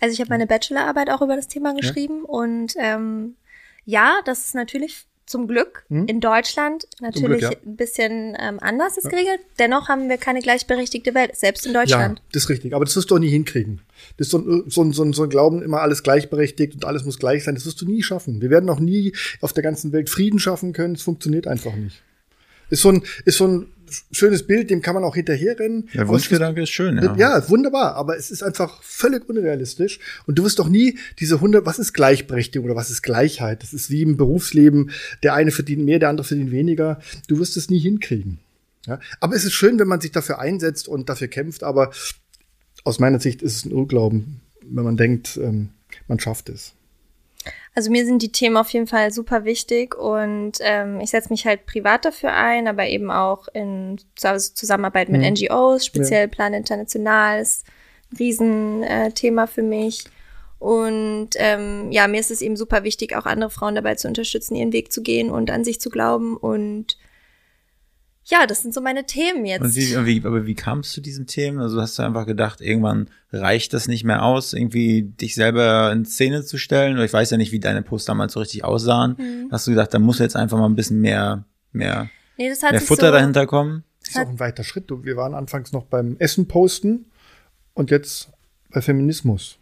Also ich habe meine Bachelorarbeit auch über das Thema geschrieben ja. und ähm, ja, das ist natürlich zum Glück hm? in Deutschland natürlich Glück, ja. ein bisschen ähm, anders ist ja. geregelt. Dennoch haben wir keine gleichberechtigte Welt, selbst in Deutschland. Ja, das ist richtig. Aber das wirst du auch nie hinkriegen. Das ist so ein, so ein, so ein, so ein Glauben, immer alles gleichberechtigt und alles muss gleich sein. Das wirst du nie schaffen. Wir werden auch nie auf der ganzen Welt Frieden schaffen können. Es funktioniert einfach nicht. Ist so ein, ist so ein schönes Bild, dem kann man auch hinterherrennen. Der Wunschgedanke ist schön, ja. Ja, wunderbar, aber es ist einfach völlig unrealistisch. Und du wirst doch nie diese hundert, was ist Gleichberechtigung oder was ist Gleichheit? Das ist wie im Berufsleben, der eine verdient mehr, der andere verdient weniger. Du wirst es nie hinkriegen. Ja? Aber es ist schön, wenn man sich dafür einsetzt und dafür kämpft, aber aus meiner Sicht ist es ein Irrglauben, wenn man denkt, ähm, man schafft es. Also mir sind die Themen auf jeden Fall super wichtig und ähm, ich setze mich halt privat dafür ein, aber eben auch in Zusammenarbeit mit mhm. NGOs, speziell ja. Plan International ist ein Riesenthema äh, für mich. Und ähm, ja, mir ist es eben super wichtig, auch andere Frauen dabei zu unterstützen, ihren Weg zu gehen und an sich zu glauben und ja, das sind so meine Themen jetzt. Und wie, wie, aber wie kamst du zu diesen Themen? Also hast du einfach gedacht, irgendwann reicht das nicht mehr aus, irgendwie dich selber in Szene zu stellen? Oder ich weiß ja nicht, wie deine Posts damals so richtig aussahen. Mhm. Hast du gedacht, da muss jetzt einfach mal ein bisschen mehr, mehr, nee, das hat mehr Futter so, dahinter kommen? Das ist auch ein weiter Schritt. Wir waren anfangs noch beim Essen posten und jetzt bei Feminismus.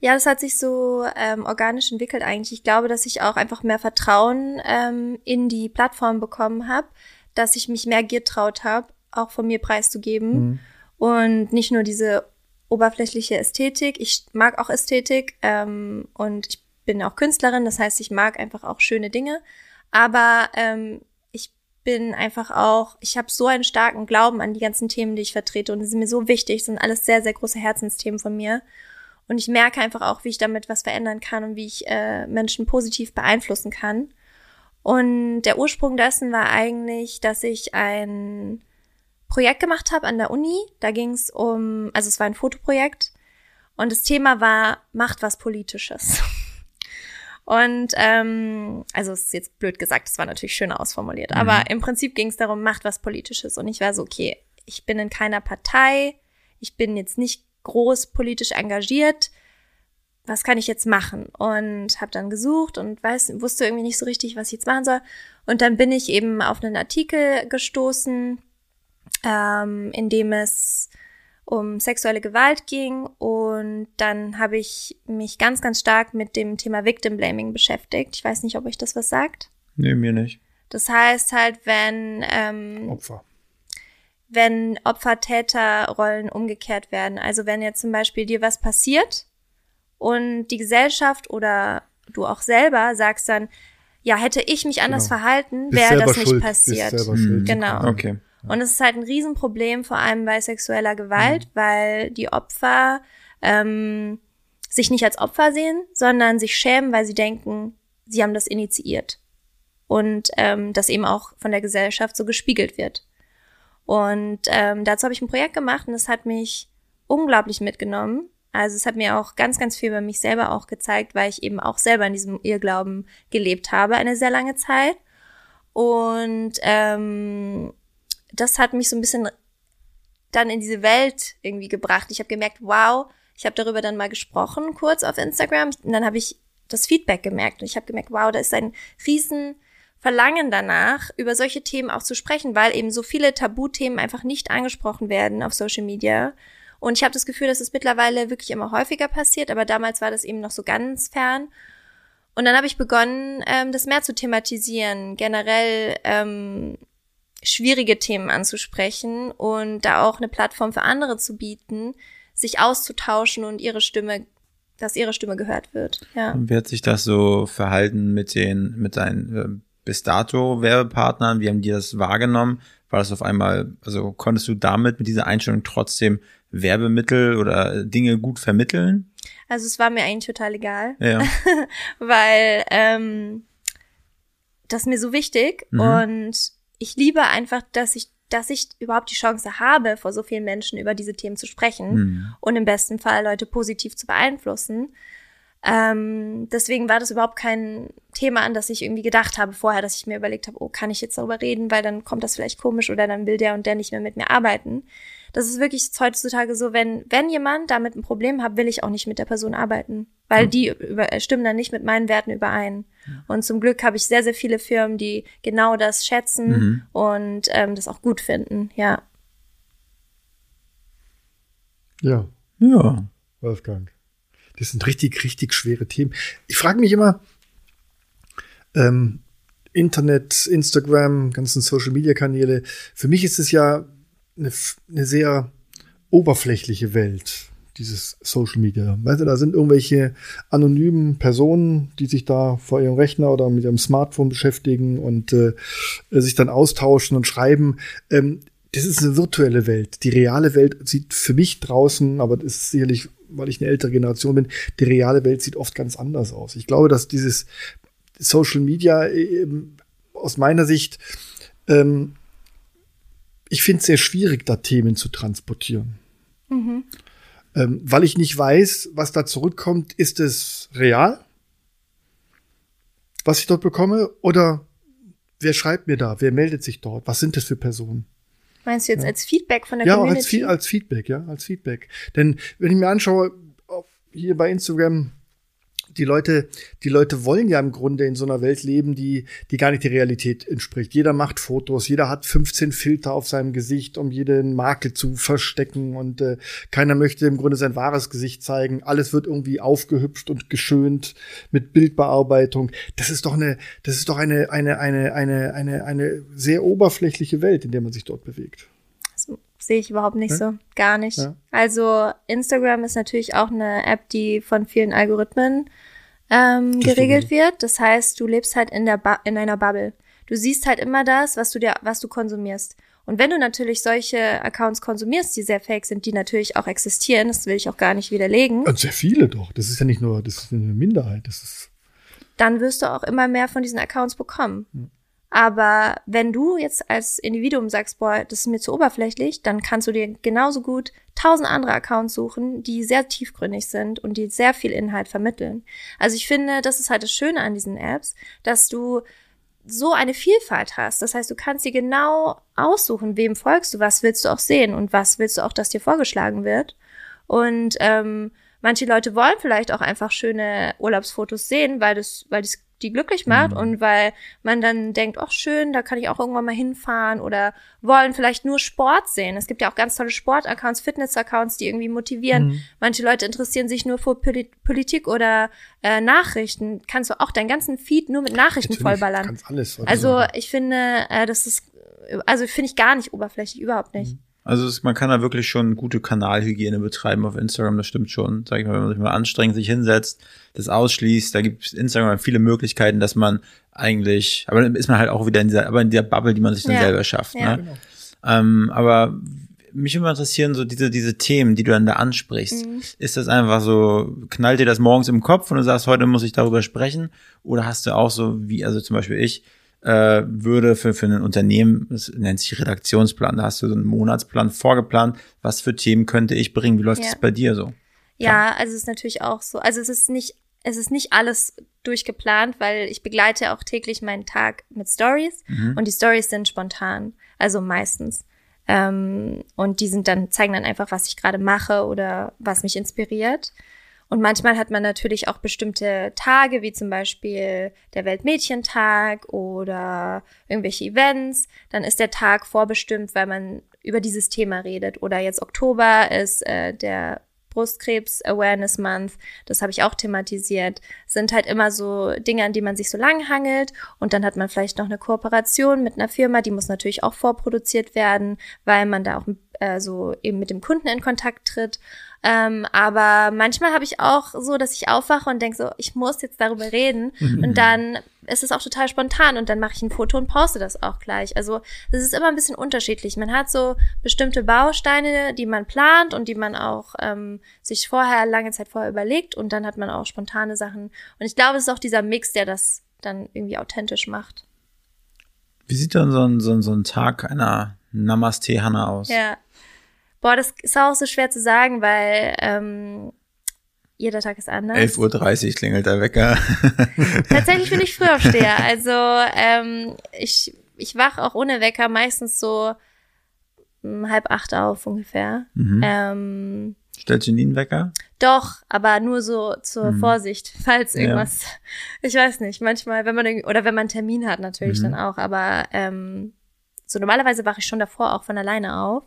Ja, das hat sich so ähm, organisch entwickelt eigentlich. Ich glaube, dass ich auch einfach mehr Vertrauen ähm, in die Plattform bekommen habe dass ich mich mehr getraut habe, auch von mir preiszugeben. Mhm. Und nicht nur diese oberflächliche Ästhetik. Ich mag auch Ästhetik ähm, und ich bin auch Künstlerin, das heißt, ich mag einfach auch schöne Dinge. Aber ähm, ich bin einfach auch, ich habe so einen starken Glauben an die ganzen Themen, die ich vertrete und die sind mir so wichtig, das sind alles sehr, sehr große Herzensthemen von mir. Und ich merke einfach auch, wie ich damit was verändern kann und wie ich äh, Menschen positiv beeinflussen kann. Und der Ursprung dessen war eigentlich, dass ich ein Projekt gemacht habe an der Uni. Da ging es um, also es war ein Fotoprojekt und das Thema war Macht was Politisches. Und ähm, also es ist jetzt blöd gesagt, es war natürlich schön ausformuliert, mhm. aber im Prinzip ging es darum, macht was Politisches. Und ich war so, okay, ich bin in keiner Partei, ich bin jetzt nicht groß politisch engagiert, was kann ich jetzt machen? Und habe dann gesucht und weiß, wusste irgendwie nicht so richtig, was ich jetzt machen soll. Und dann bin ich eben auf einen Artikel gestoßen, ähm, in dem es um sexuelle Gewalt ging. Und dann habe ich mich ganz, ganz stark mit dem Thema Victim Blaming beschäftigt. Ich weiß nicht, ob euch das was sagt. Nee, mir nicht. Das heißt halt, wenn ähm, Opfer wenn Opfer-Täter-Rollen umgekehrt werden. Also wenn jetzt zum Beispiel dir was passiert und die Gesellschaft oder du auch selber sagst dann, ja, hätte ich mich anders genau. verhalten, wäre das nicht schuld. passiert. Mhm. Genau. Okay. Und es ist halt ein Riesenproblem, vor allem bei sexueller Gewalt, mhm. weil die Opfer ähm, sich nicht als Opfer sehen, sondern sich schämen, weil sie denken, sie haben das initiiert. Und ähm, das eben auch von der Gesellschaft so gespiegelt wird. Und ähm, dazu habe ich ein Projekt gemacht und es hat mich unglaublich mitgenommen, also es hat mir auch ganz, ganz viel über mich selber auch gezeigt, weil ich eben auch selber in diesem Irrglauben gelebt habe eine sehr lange Zeit. Und ähm, das hat mich so ein bisschen dann in diese Welt irgendwie gebracht. Ich habe gemerkt, wow, ich habe darüber dann mal gesprochen, kurz auf Instagram. Und dann habe ich das Feedback gemerkt. Und ich habe gemerkt, wow, da ist ein riesen Verlangen danach, über solche Themen auch zu sprechen, weil eben so viele Tabuthemen einfach nicht angesprochen werden auf Social Media. Und ich habe das Gefühl, dass es mittlerweile wirklich immer häufiger passiert, aber damals war das eben noch so ganz fern. Und dann habe ich begonnen, ähm, das mehr zu thematisieren, generell ähm, schwierige Themen anzusprechen und da auch eine Plattform für andere zu bieten, sich auszutauschen und ihre Stimme, dass ihre Stimme gehört wird. Ja. Und wie hat sich das so verhalten mit den, mit deinen äh, bis dato Werbepartnern? Wie haben die das wahrgenommen? War das auf einmal, also konntest du damit mit dieser Einstellung trotzdem Werbemittel oder Dinge gut vermitteln? Also es war mir eigentlich total egal, ja. weil ähm, das ist mir so wichtig mhm. und ich liebe einfach, dass ich dass ich überhaupt die Chance habe, vor so vielen Menschen über diese Themen zu sprechen mhm. und im besten Fall Leute positiv zu beeinflussen. Ähm, deswegen war das überhaupt kein Thema, an das ich irgendwie gedacht habe vorher, dass ich mir überlegt habe, oh, kann ich jetzt darüber reden, weil dann kommt das vielleicht komisch oder dann will der und der nicht mehr mit mir arbeiten. Das ist wirklich heutzutage so, wenn, wenn jemand damit ein Problem hat, will ich auch nicht mit der Person arbeiten, weil die über, stimmen dann nicht mit meinen Werten überein. Und zum Glück habe ich sehr, sehr viele Firmen, die genau das schätzen mhm. und ähm, das auch gut finden, ja. Ja. Ja. Wolfgang. Das sind richtig, richtig schwere Themen. Ich frage mich immer, ähm, Internet, Instagram, ganzen Social Media Kanäle. Für mich ist es ja eine, eine sehr oberflächliche Welt, dieses Social Media. Weißt du, da sind irgendwelche anonymen Personen, die sich da vor ihrem Rechner oder mit ihrem Smartphone beschäftigen und äh, sich dann austauschen und schreiben. Ähm, das ist eine virtuelle Welt. Die reale Welt sieht für mich draußen, aber das ist sicherlich, weil ich eine ältere Generation bin, die reale Welt sieht oft ganz anders aus. Ich glaube, dass dieses Social Media äh, aus meiner Sicht ähm, ich finde es sehr schwierig, da Themen zu transportieren. Mhm. Ähm, weil ich nicht weiß, was da zurückkommt. Ist es real, was ich dort bekomme? Oder wer schreibt mir da? Wer meldet sich dort? Was sind das für Personen? Meinst du jetzt ja. als Feedback von der ja, Community? Ja, als, als Feedback, ja, als Feedback. Denn wenn ich mir anschaue, hier bei Instagram, die Leute, die Leute wollen ja im Grunde in so einer Welt leben, die, die gar nicht der Realität entspricht. Jeder macht Fotos, jeder hat 15 Filter auf seinem Gesicht, um jeden Makel zu verstecken und äh, keiner möchte im Grunde sein wahres Gesicht zeigen. Alles wird irgendwie aufgehübscht und geschönt mit Bildbearbeitung. Das ist doch eine, das ist doch eine, eine, eine, eine, eine, eine sehr oberflächliche Welt, in der man sich dort bewegt. Sehe ich überhaupt nicht ja? so. Gar nicht. Ja. Also Instagram ist natürlich auch eine App, die von vielen Algorithmen ähm, geregelt wird. Das heißt, du lebst halt in der ba in einer Bubble. Du siehst halt immer das, was du dir, was du konsumierst. Und wenn du natürlich solche Accounts konsumierst, die sehr fake sind, die natürlich auch existieren, das will ich auch gar nicht widerlegen. Und sehr viele doch. Das ist ja nicht nur, das ist eine Minderheit. Das ist. Dann wirst du auch immer mehr von diesen Accounts bekommen. Hm. Aber wenn du jetzt als Individuum sagst, boah, das ist mir zu oberflächlich, dann kannst du dir genauso gut tausend andere Accounts suchen, die sehr tiefgründig sind und die sehr viel Inhalt vermitteln. Also ich finde, das ist halt das Schöne an diesen Apps, dass du so eine Vielfalt hast. Das heißt, du kannst dir genau aussuchen, wem folgst du, was willst du auch sehen und was willst du auch, dass dir vorgeschlagen wird. Und ähm, manche Leute wollen vielleicht auch einfach schöne Urlaubsfotos sehen, weil das, weil das die glücklich macht mhm. und weil man dann denkt, ach schön, da kann ich auch irgendwann mal hinfahren oder wollen vielleicht nur Sport sehen. Es gibt ja auch ganz tolle Sport-Accounts, Fitness-Accounts, die irgendwie motivieren. Mhm. Manche Leute interessieren sich nur für Poli Politik oder äh, Nachrichten. Kannst du auch deinen ganzen Feed nur mit Nachrichten Natürlich, vollballern. Kannst alles, also so. ich finde, äh, das ist, also finde ich gar nicht oberflächlich, überhaupt nicht. Mhm. Also es, man kann da wirklich schon gute Kanalhygiene betreiben auf Instagram, das stimmt schon. Sag ich mal, wenn man sich mal anstrengt, sich hinsetzt, das ausschließt, da gibt es Instagram viele Möglichkeiten, dass man eigentlich, aber dann ist man halt auch wieder in dieser, aber in der Bubble, die man sich dann ja. selber schafft. Ja. Ne? Genau. Ähm, aber mich immer interessieren so diese diese Themen, die du dann da ansprichst. Mhm. Ist das einfach so knallt dir das morgens im Kopf und du sagst, heute muss ich darüber sprechen? Oder hast du auch so wie also zum Beispiel ich äh, würde für, für ein Unternehmen, das nennt sich Redaktionsplan, da hast du so einen Monatsplan vorgeplant, was für Themen könnte ich bringen, wie läuft es ja. bei dir so? Ja, also es ist natürlich auch so. Also es ist nicht, es ist nicht alles durchgeplant, weil ich begleite auch täglich meinen Tag mit Stories mhm. und die Stories sind spontan, also meistens. Ähm, und die sind dann, zeigen dann einfach, was ich gerade mache oder was mich inspiriert. Und manchmal hat man natürlich auch bestimmte Tage, wie zum Beispiel der Weltmädchentag oder irgendwelche Events. Dann ist der Tag vorbestimmt, weil man über dieses Thema redet. Oder jetzt Oktober ist äh, der Brustkrebs Awareness Month, das habe ich auch thematisiert, sind halt immer so Dinge, an die man sich so lang hangelt und dann hat man vielleicht noch eine Kooperation mit einer Firma, die muss natürlich auch vorproduziert werden, weil man da auch äh, so eben mit dem Kunden in Kontakt tritt. Ähm, aber manchmal habe ich auch so, dass ich aufwache und denke so, ich muss jetzt darüber reden. und dann ist es auch total spontan und dann mache ich ein Foto und poste das auch gleich. Also es ist immer ein bisschen unterschiedlich. Man hat so bestimmte Bausteine, die man plant und die man auch ähm, sich vorher, lange Zeit vorher überlegt und dann hat man auch spontane Sachen. Und ich glaube, es ist auch dieser Mix, der das dann irgendwie authentisch macht. Wie sieht dann so ein, so ein, so ein Tag einer Namaste Hanna aus? Ja. Boah, das ist auch so schwer zu sagen, weil ähm, jeder Tag ist anders. 11.30 Uhr klingelt der Wecker. Tatsächlich bin ich Frühaufsteher. Also ähm, ich, ich wach auch ohne Wecker meistens so um, hm, halb acht auf ungefähr. Mhm. Ähm, Stellst du nie einen Wecker? Doch, aber nur so zur mhm. Vorsicht, falls irgendwas. Ja. Ich weiß nicht, manchmal, wenn man oder wenn man einen Termin hat, natürlich mhm. dann auch. Aber ähm, so normalerweise wache ich schon davor auch von alleine auf.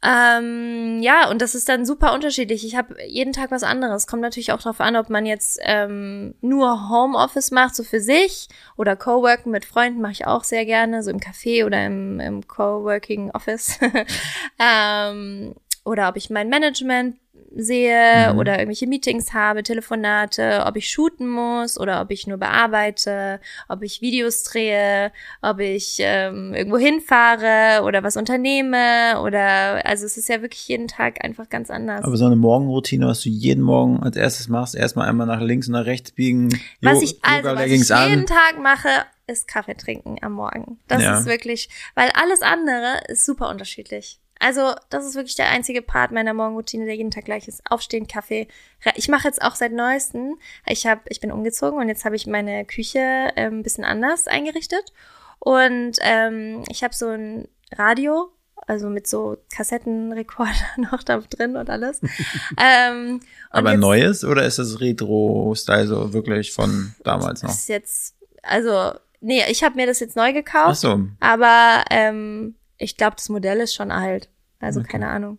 Ähm, ja, und das ist dann super unterschiedlich. Ich habe jeden Tag was anderes. Kommt natürlich auch darauf an, ob man jetzt ähm, nur Homeoffice macht, so für sich, oder Coworken mit Freunden mache ich auch sehr gerne, so im Café oder im, im Coworking Office. ähm, oder ob ich mein Management sehe mhm. oder irgendwelche Meetings habe, Telefonate, ob ich shooten muss oder ob ich nur bearbeite, ob ich Videos drehe, ob ich ähm, irgendwo hinfahre oder was unternehme oder also es ist ja wirklich jeden Tag einfach ganz anders. Aber so eine Morgenroutine, was du jeden Morgen als erstes machst, erstmal einmal nach links und nach rechts biegen. Was ich also was ich jeden Tag mache, ist Kaffee trinken am Morgen. Das ja. ist wirklich, weil alles andere ist super unterschiedlich. Also, das ist wirklich der einzige Part meiner Morgenroutine, der jeden Tag gleich ist. Aufstehen, Kaffee. Ich mache jetzt auch seit neuestem. Ich habe, ich bin umgezogen und jetzt habe ich meine Küche ähm, ein bisschen anders eingerichtet. Und ähm, ich habe so ein Radio, also mit so Kassettenrekorder noch da drin und alles. ähm, und Aber jetzt, neues oder ist das Retro-Style so wirklich von damals noch? Ist jetzt, also, nee, ich habe mir das jetzt neu gekauft. Ach so. Aber ähm, ich glaube, das Modell ist schon alt. Also okay. keine Ahnung.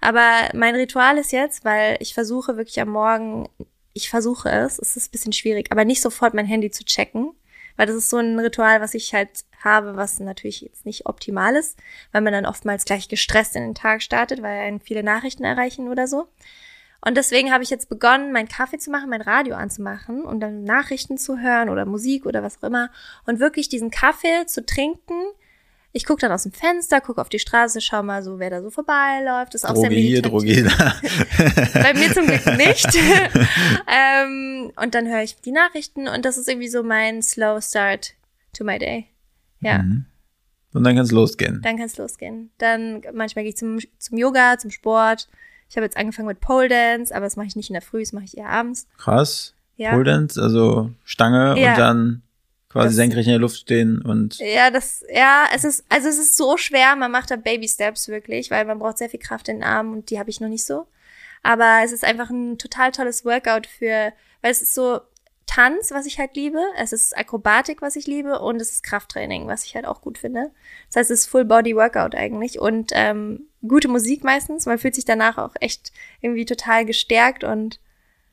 Aber mein Ritual ist jetzt, weil ich versuche wirklich am Morgen, ich versuche es, es ist ein bisschen schwierig, aber nicht sofort mein Handy zu checken, weil das ist so ein Ritual, was ich halt habe, was natürlich jetzt nicht optimal ist, weil man dann oftmals gleich gestresst in den Tag startet, weil einen viele Nachrichten erreichen oder so. Und deswegen habe ich jetzt begonnen, meinen Kaffee zu machen, mein Radio anzumachen und dann Nachrichten zu hören oder Musik oder was auch immer und wirklich diesen Kaffee zu trinken ich gucke dann aus dem Fenster, gucke auf die Straße, schau mal so, wer da so vorbeiläuft. Ist auch Droge sehr hier, Droge da. Bei mir zum Glück nicht. ähm, und dann höre ich die Nachrichten und das ist irgendwie so mein Slow Start to my day. Ja. Mhm. Und dann kann es losgehen. Dann kann es losgehen. Dann manchmal gehe ich zum, zum Yoga, zum Sport. Ich habe jetzt angefangen mit Pole Dance, aber das mache ich nicht in der Früh, das mache ich eher abends. Krass. Ja. Pole Dance, also Stange ja. und dann quasi das, senkrecht in der Luft stehen und. Ja, das, ja, es ist, also es ist so schwer, man macht da Baby Steps wirklich, weil man braucht sehr viel Kraft in den Armen und die habe ich noch nicht so. Aber es ist einfach ein total tolles Workout für, weil es ist so Tanz, was ich halt liebe, es ist Akrobatik, was ich liebe und es ist Krafttraining, was ich halt auch gut finde. Das heißt, es ist Full Body Workout eigentlich und ähm, gute Musik meistens. Man fühlt sich danach auch echt irgendwie total gestärkt und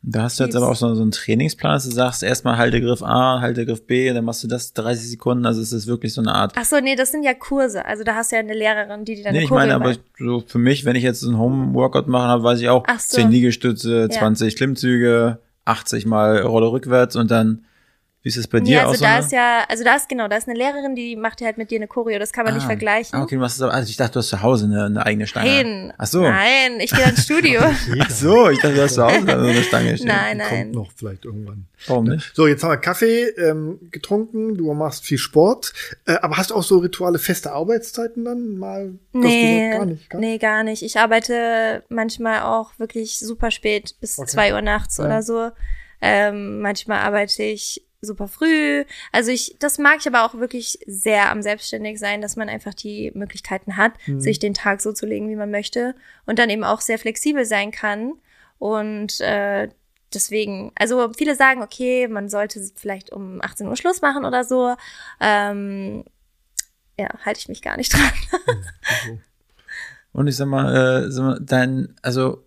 da hast du jetzt aber auch so, so einen Trainingsplan, dass du sagst, erstmal Haltegriff A, Haltegriff B, dann machst du das 30 Sekunden, also es ist wirklich so eine Art. Ach so, nee, das sind ja Kurse. Also da hast du ja eine Lehrerin, die die dann Nee, ich meine, aber so für mich, wenn ich jetzt einen Home-Workout machen habe, weiß ich auch, Ach so. 10 Liegestütze, 20 ja. Klimmzüge, 80 mal Rolle rückwärts und dann wie ist es bei dir ja, also da ist ja, also da ist genau, da ist eine Lehrerin, die macht ja halt mit dir eine Choreo, das kann man ah, nicht vergleichen. Okay, du machst es aber, also ich dachte, du hast zu Hause eine, eine eigene Stange. Nein. Ach so. Nein, ich gehe ins Studio. Ach so, ich dachte, du hast zu Hause eine Stange stehen. Nein, nein. Kommt noch vielleicht irgendwann. Warum nicht? So, jetzt haben wir Kaffee ähm, getrunken, du machst viel Sport, äh, aber hast du auch so Rituale feste Arbeitszeiten dann mal? Nee, gar nicht, gar nee, gar nicht. Ich arbeite manchmal auch wirklich super spät bis okay. zwei Uhr nachts ja. oder so. Ähm, manchmal arbeite ich super früh. Also ich, das mag ich aber auch wirklich sehr am selbstständig sein, dass man einfach die Möglichkeiten hat, mhm. sich den Tag so zu legen, wie man möchte und dann eben auch sehr flexibel sein kann. Und äh, deswegen, also viele sagen, okay, man sollte vielleicht um 18 Uhr Schluss machen oder so. Ähm, ja, halte ich mich gar nicht dran. Und ich sag mal, äh, sag mal, dein, also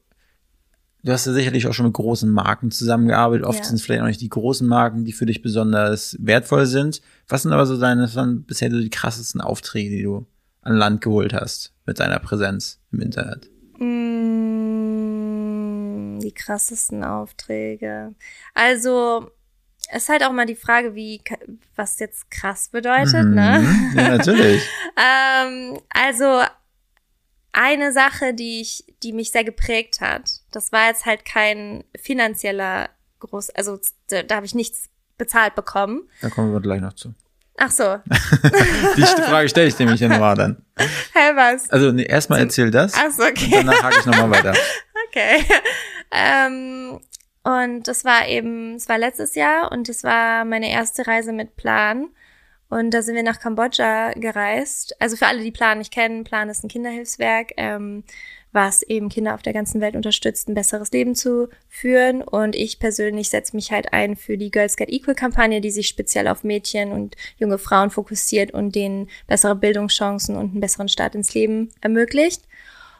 du hast ja sicherlich auch schon mit großen Marken zusammengearbeitet. Oft ja. sind es vielleicht auch nicht die großen Marken, die für dich besonders wertvoll sind. Was sind aber so deine, bisher so die krassesten Aufträge, die du an Land geholt hast mit deiner Präsenz im Internet? Mm, die krassesten Aufträge. Also, es ist halt auch mal die Frage, wie, was jetzt krass bedeutet, ne? mhm. ne? Ja, natürlich. ähm, also, eine Sache, die ich, die mich sehr geprägt hat, das war jetzt halt kein finanzieller Groß, also da, da habe ich nichts bezahlt bekommen. Da kommen wir gleich noch zu. Ach so. die Frage stelle ich nämlich nochmal dann. Hä, hey, was? Also nee, erstmal erzähl das. Ach so, okay. danach hake ich nochmal weiter. Okay. Ähm, und das war eben, es war letztes Jahr und es war meine erste Reise mit Plan. Und da sind wir nach Kambodscha gereist. Also für alle, die Plan nicht kennen, Plan ist ein Kinderhilfswerk, ähm, was eben Kinder auf der ganzen Welt unterstützt, ein besseres Leben zu führen. Und ich persönlich setze mich halt ein für die Girls Get Equal Kampagne, die sich speziell auf Mädchen und junge Frauen fokussiert und denen bessere Bildungschancen und einen besseren Start ins Leben ermöglicht.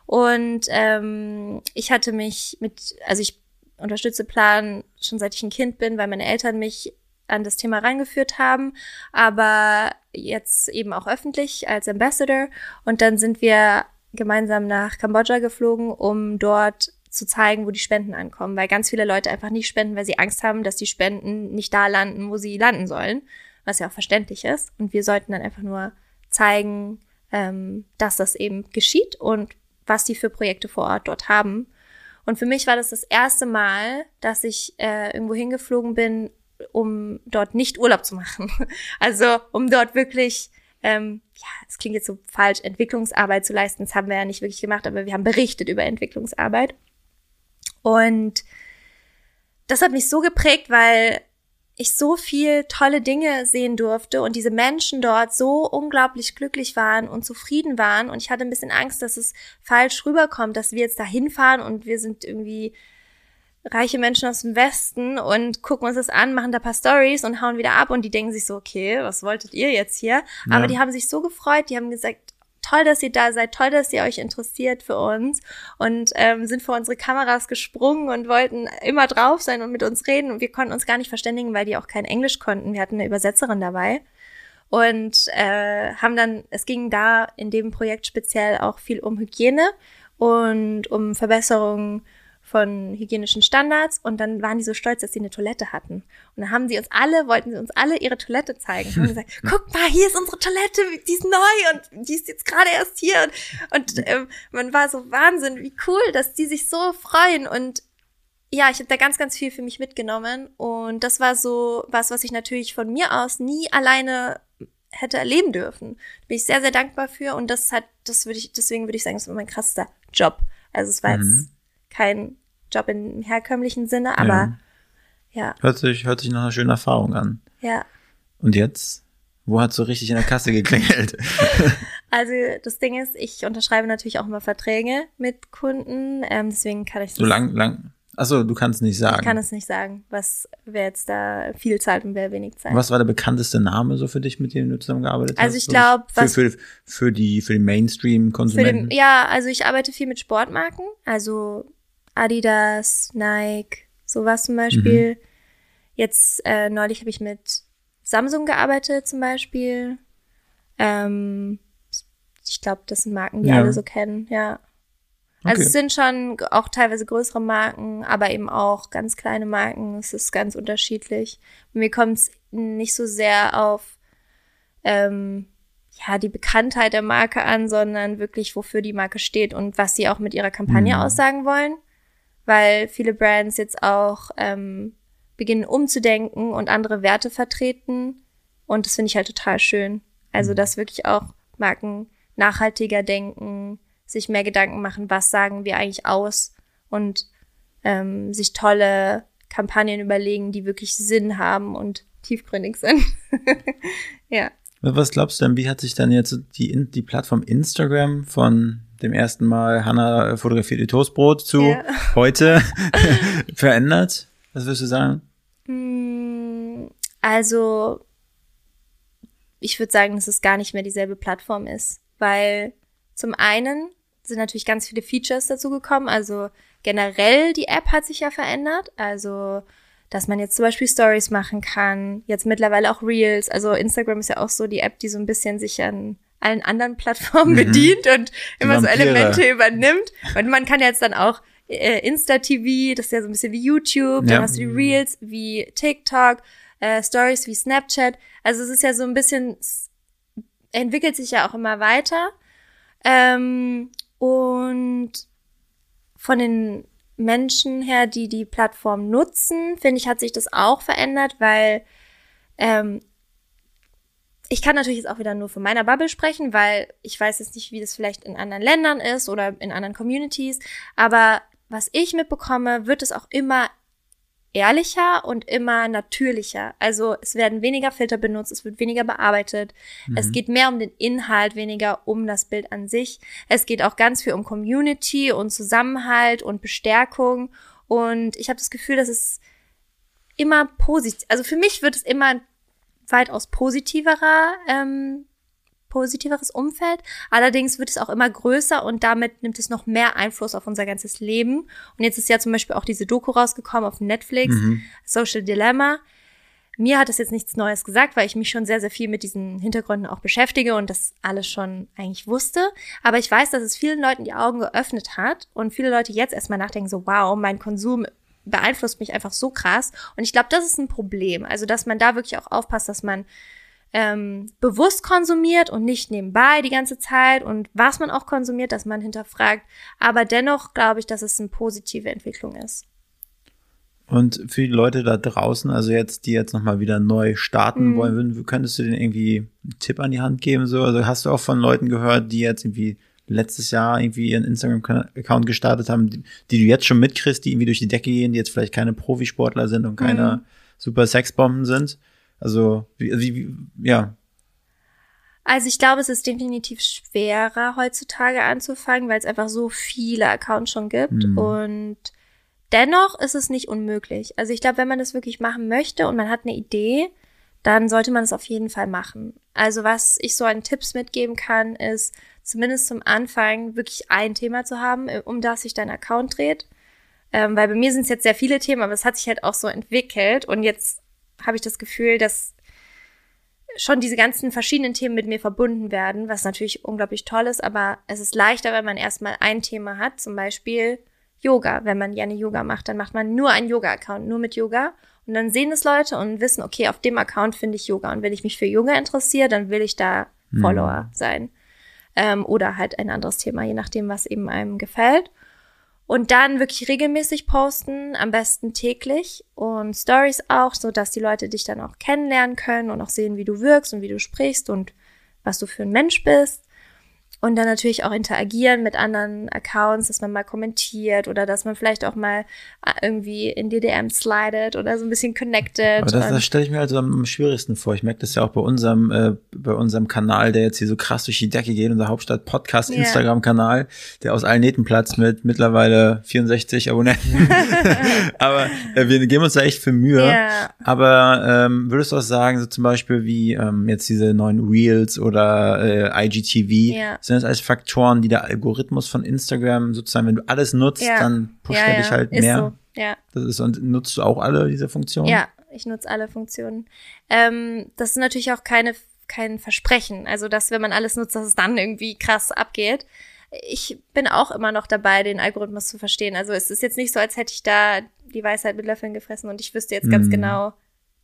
Und ähm, ich hatte mich mit, also ich unterstütze Plan schon seit ich ein Kind bin, weil meine Eltern mich an das Thema reingeführt haben, aber jetzt eben auch öffentlich als Ambassador. Und dann sind wir gemeinsam nach Kambodscha geflogen, um dort zu zeigen, wo die Spenden ankommen, weil ganz viele Leute einfach nicht spenden, weil sie Angst haben, dass die Spenden nicht da landen, wo sie landen sollen, was ja auch verständlich ist. Und wir sollten dann einfach nur zeigen, ähm, dass das eben geschieht und was die für Projekte vor Ort dort haben. Und für mich war das das erste Mal, dass ich äh, irgendwo hingeflogen bin, um dort nicht Urlaub zu machen. Also um dort wirklich, ähm, ja, es klingt jetzt so falsch, Entwicklungsarbeit zu leisten. Das haben wir ja nicht wirklich gemacht, aber wir haben berichtet über Entwicklungsarbeit. Und das hat mich so geprägt, weil ich so viel tolle Dinge sehen durfte und diese Menschen dort so unglaublich glücklich waren und zufrieden waren und ich hatte ein bisschen Angst, dass es falsch rüberkommt, dass wir jetzt da hinfahren und wir sind irgendwie reiche Menschen aus dem Westen und gucken uns das an, machen da paar Stories und hauen wieder ab und die denken sich so, okay, was wolltet ihr jetzt hier? Ja. Aber die haben sich so gefreut, die haben gesagt, toll, dass ihr da seid, toll, dass ihr euch interessiert für uns und ähm, sind vor unsere Kameras gesprungen und wollten immer drauf sein und mit uns reden und wir konnten uns gar nicht verständigen, weil die auch kein Englisch konnten. Wir hatten eine Übersetzerin dabei und äh, haben dann, es ging da in dem Projekt speziell auch viel um Hygiene und um Verbesserungen von hygienischen Standards und dann waren die so stolz, dass sie eine Toilette hatten. Und dann haben sie uns alle, wollten sie uns alle ihre Toilette zeigen. Und haben gesagt, guck mal, hier ist unsere Toilette, die ist neu und die ist jetzt gerade erst hier. Und, und ähm, man war so Wahnsinn, wie cool, dass die sich so freuen und ja, ich habe da ganz, ganz viel für mich mitgenommen und das war so was, was ich natürlich von mir aus nie alleine hätte erleben dürfen. Da bin ich sehr, sehr dankbar für und das hat, das würde ich, deswegen würde ich sagen, das war mein krassester Job. Also es war mhm. jetzt kein Job im herkömmlichen Sinne, aber ja. ja. Hört sich, hört sich nach einer schönen Erfahrung an. Ja. Und jetzt? Wo hat so richtig in der Kasse geklingelt? also das Ding ist, ich unterschreibe natürlich auch immer Verträge mit Kunden, ähm, deswegen kann ich so lang, lang. Achso, du kannst nicht sagen. Ich kann es nicht sagen, was wer jetzt da viel zahlt und wer wenig zahlt. Was war der bekannteste Name so für dich, mit dem du zusammengearbeitet also hast? Also ich glaube, für, für, für die für die Mainstream-Konsumenten. Ja, also ich arbeite viel mit Sportmarken, also Adidas, Nike, sowas zum Beispiel. Mhm. Jetzt äh, neulich habe ich mit Samsung gearbeitet zum Beispiel. Ähm, ich glaube, das sind Marken, die ja. alle so kennen, ja. Also okay. es sind schon auch teilweise größere Marken, aber eben auch ganz kleine Marken. Es ist ganz unterschiedlich. Mir kommt es nicht so sehr auf ähm, ja die Bekanntheit der Marke an, sondern wirklich wofür die Marke steht und was sie auch mit ihrer Kampagne mhm. aussagen wollen weil viele Brands jetzt auch ähm, beginnen umzudenken und andere Werte vertreten. Und das finde ich halt total schön. Also, mhm. dass wirklich auch Marken nachhaltiger denken, sich mehr Gedanken machen, was sagen wir eigentlich aus und ähm, sich tolle Kampagnen überlegen, die wirklich Sinn haben und tiefgründig sind. ja. Was glaubst du denn, wie hat sich dann jetzt die, die Plattform Instagram von dem ersten Mal Hanna fotografiert ihr Toastbrot zu ja. heute verändert? Was würdest du sagen? Hm, also, ich würde sagen, dass es gar nicht mehr dieselbe Plattform ist, weil zum einen sind natürlich ganz viele Features dazu gekommen. Also generell die App hat sich ja verändert. Also dass man jetzt zum Beispiel Stories machen kann, jetzt mittlerweile auch Reels. Also Instagram ist ja auch so die App, die so ein bisschen sich an allen anderen Plattformen mhm. bedient und immer so Elemente übernimmt. Und man kann jetzt dann auch äh, Insta-TV, das ist ja so ein bisschen wie YouTube, dann ja. hast du die Reels wie TikTok, äh, Stories wie Snapchat. Also es ist ja so ein bisschen, entwickelt sich ja auch immer weiter. Ähm, und von den Menschen her, die die Plattform nutzen, finde ich, hat sich das auch verändert, weil ähm, ich kann natürlich jetzt auch wieder nur von meiner Bubble sprechen, weil ich weiß jetzt nicht, wie das vielleicht in anderen Ländern ist oder in anderen Communities. Aber was ich mitbekomme, wird es auch immer ehrlicher und immer natürlicher. Also es werden weniger Filter benutzt, es wird weniger bearbeitet. Mhm. Es geht mehr um den Inhalt, weniger um das Bild an sich. Es geht auch ganz viel um Community und Zusammenhalt und Bestärkung. Und ich habe das Gefühl, dass es immer positiv, also für mich wird es immer weitaus positiverer ähm, positiveres Umfeld. Allerdings wird es auch immer größer und damit nimmt es noch mehr Einfluss auf unser ganzes Leben. Und jetzt ist ja zum Beispiel auch diese Doku rausgekommen auf Netflix, mhm. Social Dilemma. Mir hat es jetzt nichts Neues gesagt, weil ich mich schon sehr, sehr viel mit diesen Hintergründen auch beschäftige und das alles schon eigentlich wusste. Aber ich weiß, dass es vielen Leuten die Augen geöffnet hat und viele Leute jetzt erstmal nachdenken, so wow, mein Konsum beeinflusst mich einfach so krass. Und ich glaube, das ist ein Problem. Also, dass man da wirklich auch aufpasst, dass man ähm, bewusst konsumiert und nicht nebenbei die ganze Zeit und was man auch konsumiert, dass man hinterfragt. Aber dennoch glaube ich, dass es eine positive Entwicklung ist. Und für die Leute da draußen, also jetzt, die jetzt nochmal wieder neu starten mhm. wollen, könntest du denen irgendwie einen Tipp an die Hand geben? So? Also hast du auch von Leuten gehört, die jetzt irgendwie letztes Jahr irgendwie ihren Instagram-Account gestartet haben, die, die, du jetzt schon mitkriegst, die irgendwie durch die Decke gehen, die jetzt vielleicht keine Profisportler sind und keine mhm. super Sexbomben sind? Also, wie, wie, ja. Also ich glaube, es ist definitiv schwerer heutzutage anzufangen, weil es einfach so viele Accounts schon gibt. Mhm. Und dennoch ist es nicht unmöglich. Also ich glaube, wenn man das wirklich machen möchte und man hat eine Idee, dann sollte man es auf jeden Fall machen. Also was ich so an Tipps mitgeben kann, ist zumindest zum Anfang wirklich ein Thema zu haben, um das sich dein Account dreht. Ähm, weil bei mir sind es jetzt sehr viele Themen, aber es hat sich halt auch so entwickelt und jetzt habe ich das Gefühl, dass schon diese ganzen verschiedenen Themen mit mir verbunden werden, was natürlich unglaublich toll ist, aber es ist leichter, wenn man erstmal ein Thema hat, zum Beispiel Yoga. Wenn man gerne Yoga macht, dann macht man nur einen Yoga-Account, nur mit Yoga. Und dann sehen es Leute und wissen, okay, auf dem Account finde ich Yoga. Und wenn ich mich für Yoga interessiere, dann will ich da mhm. Follower sein. Ähm, oder halt ein anderes Thema, je nachdem, was eben einem gefällt. Und dann wirklich regelmäßig posten, am besten täglich und Stories auch, so dass die Leute dich dann auch kennenlernen können und auch sehen, wie du wirkst und wie du sprichst und was du für ein Mensch bist. Und dann natürlich auch interagieren mit anderen Accounts, dass man mal kommentiert oder dass man vielleicht auch mal äh, irgendwie in die DM slidet oder so ein bisschen connected. Aber das, das stelle ich mir also am schwierigsten vor. Ich merke das ja auch bei unserem, äh, bei unserem Kanal, der jetzt hier so krass durch die Decke geht, unser Hauptstadt-Podcast, yeah. Der aus allen Nähten platzt mit mittlerweile 64 Abonnenten. Aber äh, wir geben uns da echt für Mühe. Yeah. Aber ähm, würdest du auch sagen, so zum Beispiel wie ähm, jetzt diese neuen Reels oder äh, IGTV, yeah sind das alles Faktoren, die der Algorithmus von Instagram sozusagen, wenn du alles nutzt, ja. dann pusht ja, er dich halt mehr. So. Ja. Das ist, und nutzt du auch alle diese Funktionen? Ja, ich nutze alle Funktionen. Ähm, das ist natürlich auch keine, kein Versprechen. Also, dass wenn man alles nutzt, dass es dann irgendwie krass abgeht. Ich bin auch immer noch dabei, den Algorithmus zu verstehen. Also es ist jetzt nicht so, als hätte ich da die Weisheit mit Löffeln gefressen und ich wüsste jetzt ganz mm. genau,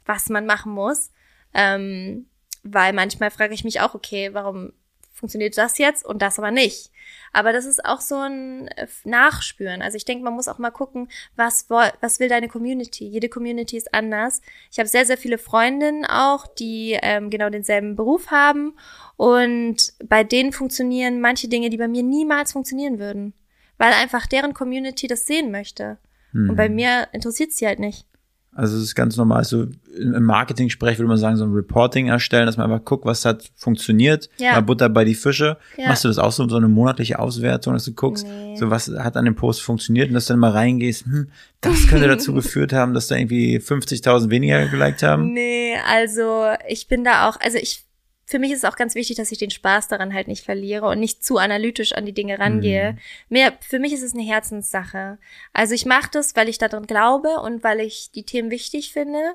was man machen muss. Ähm, weil manchmal frage ich mich auch, okay, warum funktioniert das jetzt und das aber nicht. Aber das ist auch so ein äh, Nachspüren. Also ich denke, man muss auch mal gucken, was, was will deine Community? Jede Community ist anders. Ich habe sehr, sehr viele Freundinnen auch, die ähm, genau denselben Beruf haben. Und bei denen funktionieren manche Dinge, die bei mir niemals funktionieren würden. Weil einfach deren Community das sehen möchte. Mhm. Und bei mhm. mir interessiert sie halt nicht. Also es ist ganz normal, so im Marketing-Sprech würde man sagen, so ein Reporting erstellen, dass man einfach guckt, was hat funktioniert, ja. mal Butter bei die Fische. Ja. Machst du das auch so, so eine monatliche Auswertung, dass du guckst, nee. so was hat an dem Post funktioniert und dass du dann mal reingehst, hm, das könnte dazu geführt haben, dass da irgendwie 50.000 weniger geliked haben? Nee, also ich bin da auch, also ich für mich ist es auch ganz wichtig, dass ich den Spaß daran halt nicht verliere und nicht zu analytisch an die Dinge rangehe. Mhm. Mehr, für mich ist es eine Herzenssache. Also ich mache das, weil ich daran glaube und weil ich die Themen wichtig finde.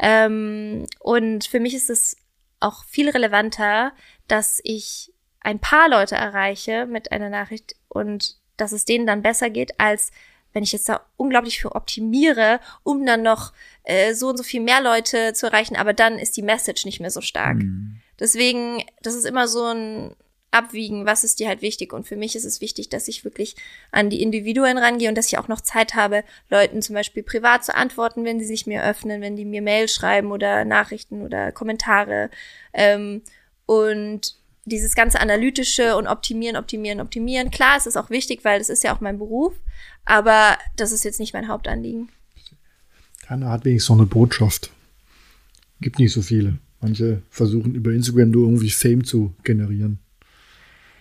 Ähm, und für mich ist es auch viel relevanter, dass ich ein paar Leute erreiche mit einer Nachricht und dass es denen dann besser geht, als wenn ich jetzt da unglaublich für optimiere, um dann noch äh, so und so viel mehr Leute zu erreichen, aber dann ist die Message nicht mehr so stark. Mhm. Deswegen, das ist immer so ein Abwiegen, was ist dir halt wichtig. Und für mich ist es wichtig, dass ich wirklich an die Individuen rangehe und dass ich auch noch Zeit habe, Leuten zum Beispiel privat zu antworten, wenn sie sich mir öffnen, wenn die mir Mail schreiben oder Nachrichten oder Kommentare. Ähm, und dieses ganze analytische und optimieren, optimieren, optimieren. Klar, es ist auch wichtig, weil das ist ja auch mein Beruf, aber das ist jetzt nicht mein Hauptanliegen. Keiner hat wenigstens noch eine Botschaft. Gibt nicht so viele. Manche versuchen über Instagram nur irgendwie Fame zu generieren.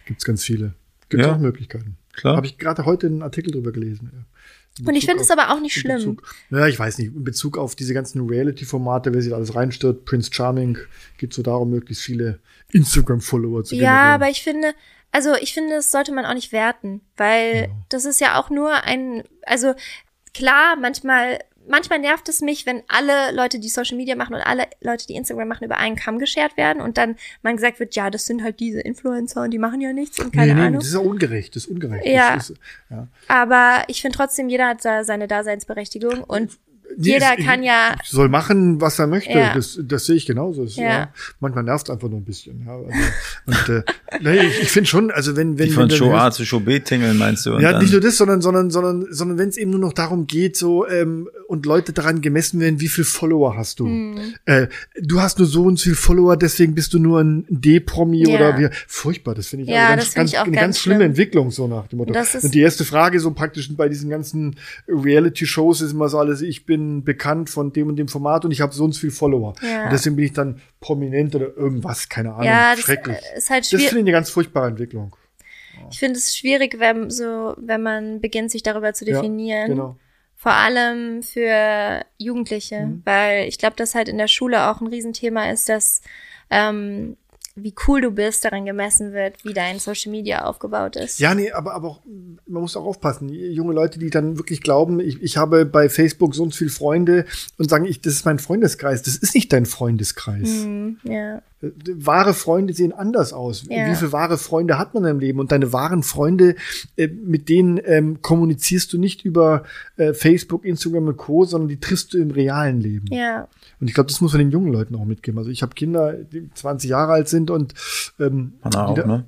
Gibt es ganz viele. Gibt ja. auch Möglichkeiten. Klar. Habe ich gerade heute einen Artikel drüber gelesen. Ja. Und ich finde es aber auch nicht schlimm. Bezug, ja, ich weiß nicht. In Bezug auf diese ganzen Reality-Formate, wer sich alles reinstört, Prince Charming, geht so darum, möglichst viele Instagram-Follower zu generieren. Ja, aber ich finde, also ich finde, das sollte man auch nicht werten, weil ja. das ist ja auch nur ein, also klar, manchmal manchmal nervt es mich, wenn alle Leute, die Social Media machen und alle Leute, die Instagram machen, über einen Kamm geschert werden und dann man gesagt wird, ja, das sind halt diese Influencer und die machen ja nichts und keine nee, nee, Ahnung. Das ist ja ungerecht, das ist ungerecht. Ja. Das ist, ja. Aber ich finde trotzdem, jeder hat da seine Daseinsberechtigung und jeder ich, kann ja. Soll machen, was er möchte. Ja. Das, das sehe ich genauso. Das, ja. ja. Manchmal nervt es einfach nur ein bisschen. Ja. Also, und äh, nee, ich, ich finde schon, also wenn wenn Die von Show A zu Show B tingeln meinst du? ja, nicht nur das, sondern sondern sondern sondern wenn es eben nur noch darum geht, so ähm, und Leute daran gemessen werden, wie viel Follower hast du? Mhm. Äh, du hast nur so und so viel Follower, deswegen bist du nur ein D-Promi ja. oder wie. Furchtbar. Das finde ich, ja, ganz, ganz, eine ganz, schlimme schlimm. Entwicklung so nach dem Motto. Und die erste Frage so praktisch bei diesen ganzen Reality-Shows ist immer so alles: Ich bin bin bekannt von dem und dem Format und ich habe so und so viel Follower. Ja. Und deswegen bin ich dann prominent oder irgendwas, keine Ahnung. Ja, das schrecklich. Ist halt schwierig. Das finde ich eine ganz furchtbare Entwicklung. Ich finde es schwierig, wenn so, wenn man beginnt, sich darüber zu definieren. Ja, genau. Vor allem für Jugendliche, mhm. weil ich glaube, dass halt in der Schule auch ein Riesenthema ist, dass ähm, wie cool du bist, daran gemessen wird, wie dein Social Media aufgebaut ist. Ja, nee, aber, aber auch, man muss auch aufpassen. Junge Leute, die dann wirklich glauben, ich, ich habe bei Facebook so und so viele Freunde und sagen, ich, das ist mein Freundeskreis. Das ist nicht dein Freundeskreis. Mm, ja. Wahre Freunde sehen anders aus. Ja. Wie viele wahre Freunde hat man im Leben? Und deine wahren Freunde, äh, mit denen ähm, kommunizierst du nicht über äh, Facebook, Instagram und Co., sondern die triffst du im realen Leben. Ja. Und ich glaube, das muss man den jungen Leuten auch mitgeben. Also ich habe Kinder, die 20 Jahre alt sind und ähm, Anna auch, da, ne?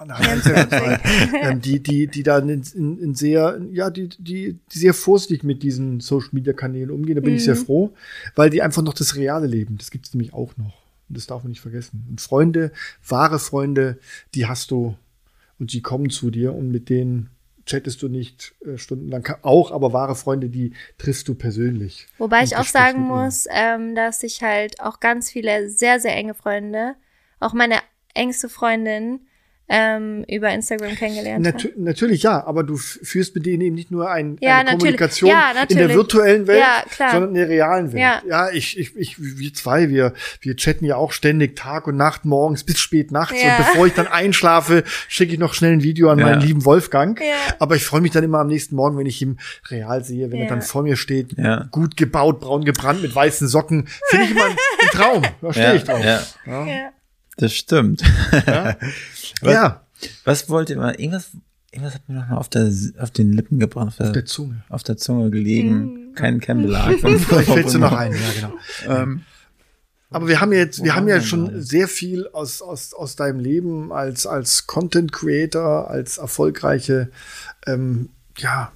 ähm, die, die, die da in, in, in, sehr, ja, die, die, die sehr vorsichtig mit diesen Social Media Kanälen umgehen. Da bin mhm. ich sehr mhm. froh, weil die einfach noch das reale Leben, das gibt es nämlich auch noch. Und das darf man nicht vergessen. Und Freunde, wahre Freunde, die hast du und die kommen zu dir und mit denen chattest du nicht äh, stundenlang. Auch, aber wahre Freunde, die triffst du persönlich. Wobei ich auch sagen muss, ähm, dass ich halt auch ganz viele sehr, sehr enge Freunde, auch meine engste Freundin, ähm, über Instagram kennengelernt Natu habe. Natürlich ja, aber du führst mit denen eben nicht nur ein, ja, eine Kommunikation ja, in der virtuellen Welt, ja, sondern in der realen Welt. Ja, ja ich, ich, ich, wir zwei, wir, wir chatten ja auch ständig Tag und Nacht, morgens bis spät nachts. Und bevor ich dann einschlafe, schicke ich noch schnell ein Video an meinen lieben Wolfgang. Ja. Aber ich freue mich dann immer am nächsten Morgen, wenn ich ihn real sehe, wenn er dann vor mir steht, gut gebaut, braun gebrannt mit weißen Socken. Finde ich immer ein, ein Traum. Da stehe ich drauf. Ja. Das stimmt. Ja. was, ja. Was wollt ihr mal? Irgendwas, irgendwas hat mir noch mal auf, der, auf den Lippen gebracht. Auf der, auf der Zunge. Auf der Zunge gelegen. Mm. Kein Kennbelag. Vielleicht fällst du noch ein, ja, genau. Ähm, aber wir haben jetzt, wir haben ja schon sehr viel aus, aus, aus deinem Leben als, als Content Creator, als erfolgreiche, ähm, ja,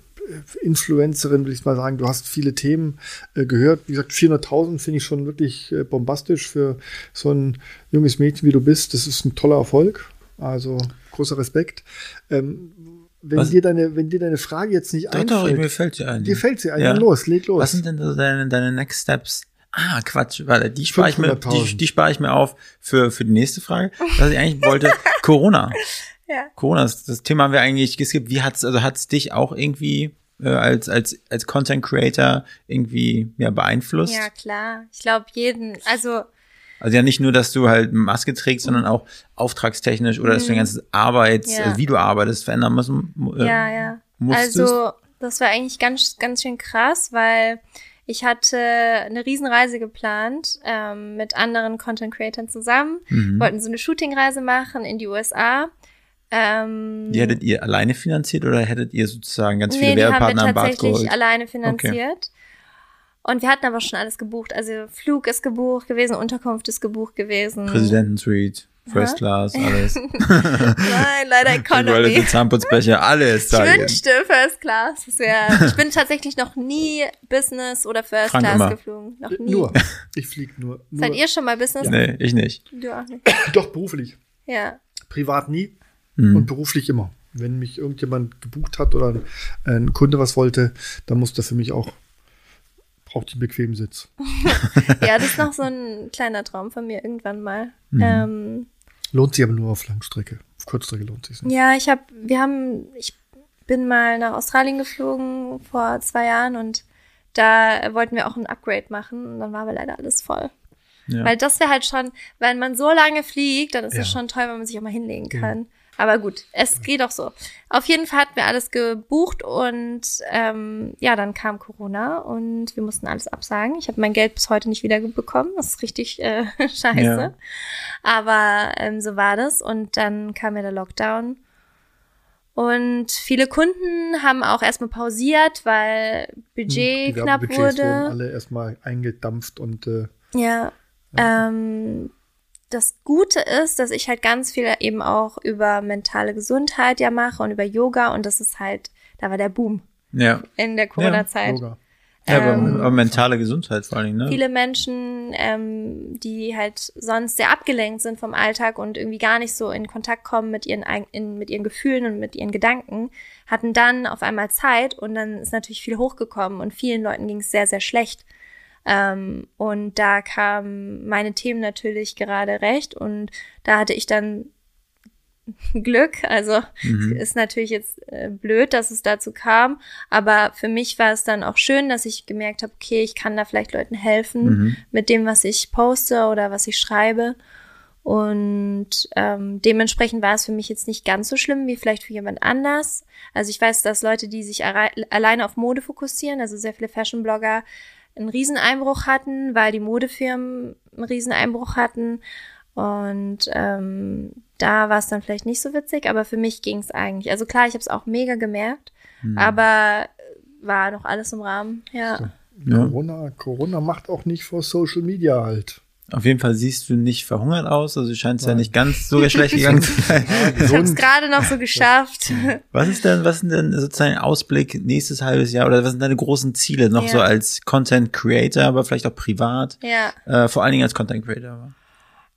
Influencerin, will ich mal sagen. Du hast viele Themen äh, gehört. Wie gesagt, 400.000 finde ich schon wirklich äh, bombastisch für so ein junges Mädchen, wie du bist. Das ist ein toller Erfolg. Also großer Respekt. Ähm, wenn Was? dir deine, wenn dir deine Frage jetzt nicht doch, einfällt. Doch, mir fällt sie ein. Dir fällt sie ein, ja. dann los, leg los. Was sind denn so deine, deine Next Steps? Ah, Quatsch, warte, die spare ich mir, die, die spare ich mir auf für, für die nächste Frage. Was ich eigentlich wollte, Corona. Ja. Corona, das, das Thema haben wir eigentlich geskippt. Wie hat's, also hat's dich auch irgendwie äh, als, als, als Content Creator irgendwie ja, beeinflusst? Ja, klar. Ich glaube, jeden, also. Also ja nicht nur, dass du halt Maske trägst, sondern auch auftragstechnisch oder dass du deine mhm. ganze Arbeit, ja. also wie du arbeitest, verändern musst. Äh, ja, ja. Musstest. Also, das war eigentlich ganz, ganz schön krass, weil ich hatte eine Riesenreise geplant ähm, mit anderen Content Creators zusammen. Mhm. Wollten so eine Shootingreise machen in die USA. Ähm, die hättet ihr alleine finanziert oder hättet ihr sozusagen ganz viele nee, Werbepartner am Bad geholt? tatsächlich alleine finanziert. Okay. Und wir hatten aber schon alles gebucht. Also Flug ist gebucht gewesen, Unterkunft ist gebucht gewesen. Präsidentensuite, First Class, alles. Nein, leider Economy. Die Zahnputzbecher, alles. Ich wünschte First Class. Das wär, ich bin tatsächlich noch nie Business oder First Frank Class immer. geflogen. Noch nie. Nur. Ich fliege nur, nur. Seid ihr schon mal Business? Ja. Nee, ich nicht. Du auch nicht. Doch, beruflich. Ja. Privat nie mhm. und beruflich immer. Wenn mich irgendjemand gebucht hat oder ein, ein Kunde was wollte, dann muss der für mich auch braucht den bequemen Sitz. ja, das ist noch so ein kleiner Traum von mir irgendwann mal. Mhm. Ähm, lohnt sich aber nur auf Langstrecke. Auf Kurzstrecke lohnt sich nicht. Ja, ich habe, wir haben, ich bin mal nach Australien geflogen vor zwei Jahren und da wollten wir auch ein Upgrade machen und dann war aber leider alles voll. Ja. Weil das wäre halt schon, wenn man so lange fliegt, dann ist es ja. schon toll, wenn man sich auch mal hinlegen kann. Ja. Aber gut, es geht auch so. Auf jeden Fall hatten wir alles gebucht und ähm, ja, dann kam Corona und wir mussten alles absagen. Ich habe mein Geld bis heute nicht wiederbekommen. Das ist richtig äh, scheiße. Ja. Aber ähm, so war das. Und dann kam ja der Lockdown. Und viele Kunden haben auch erstmal pausiert, weil Budget hm, knapp wurde. Wurden alle erstmal eingedampft und äh, ja. ja. Ähm, das Gute ist, dass ich halt ganz viel eben auch über mentale Gesundheit ja mache und über Yoga und das ist halt, da war der Boom. Ja. In der Corona-Zeit. Ja, ja aber, ähm, aber, mentale Gesundheit vor allem, ne? Viele Menschen, ähm, die halt sonst sehr abgelenkt sind vom Alltag und irgendwie gar nicht so in Kontakt kommen mit ihren, in, mit ihren Gefühlen und mit ihren Gedanken, hatten dann auf einmal Zeit und dann ist natürlich viel hochgekommen und vielen Leuten ging es sehr, sehr schlecht. Ähm, und da kamen meine Themen natürlich gerade recht und da hatte ich dann Glück. Also mhm. ist natürlich jetzt äh, blöd, dass es dazu kam, aber für mich war es dann auch schön, dass ich gemerkt habe, okay, ich kann da vielleicht Leuten helfen mhm. mit dem, was ich poste oder was ich schreibe. Und ähm, dementsprechend war es für mich jetzt nicht ganz so schlimm wie vielleicht für jemand anders. Also ich weiß, dass Leute, die sich alleine auf Mode fokussieren, also sehr viele Fashion-Blogger, einen Rieseneinbruch hatten, weil die Modefirmen einen Rieseneinbruch hatten. Und ähm, da war es dann vielleicht nicht so witzig, aber für mich ging es eigentlich. Also klar, ich habe es auch mega gemerkt, hm. aber war noch alles im Rahmen, ja. ja. Corona, Corona macht auch nicht vor Social Media halt. Auf jeden Fall siehst du nicht verhungert aus, also scheint es ja nicht ganz so schlecht gegangen zu sein. ich habe es gerade noch so geschafft. Was ist denn, was sind denn sozusagen Ausblick nächstes halbes Jahr oder was sind deine großen Ziele noch ja. so als Content Creator, aber vielleicht auch privat? Ja. Äh, vor allen Dingen als Content Creator.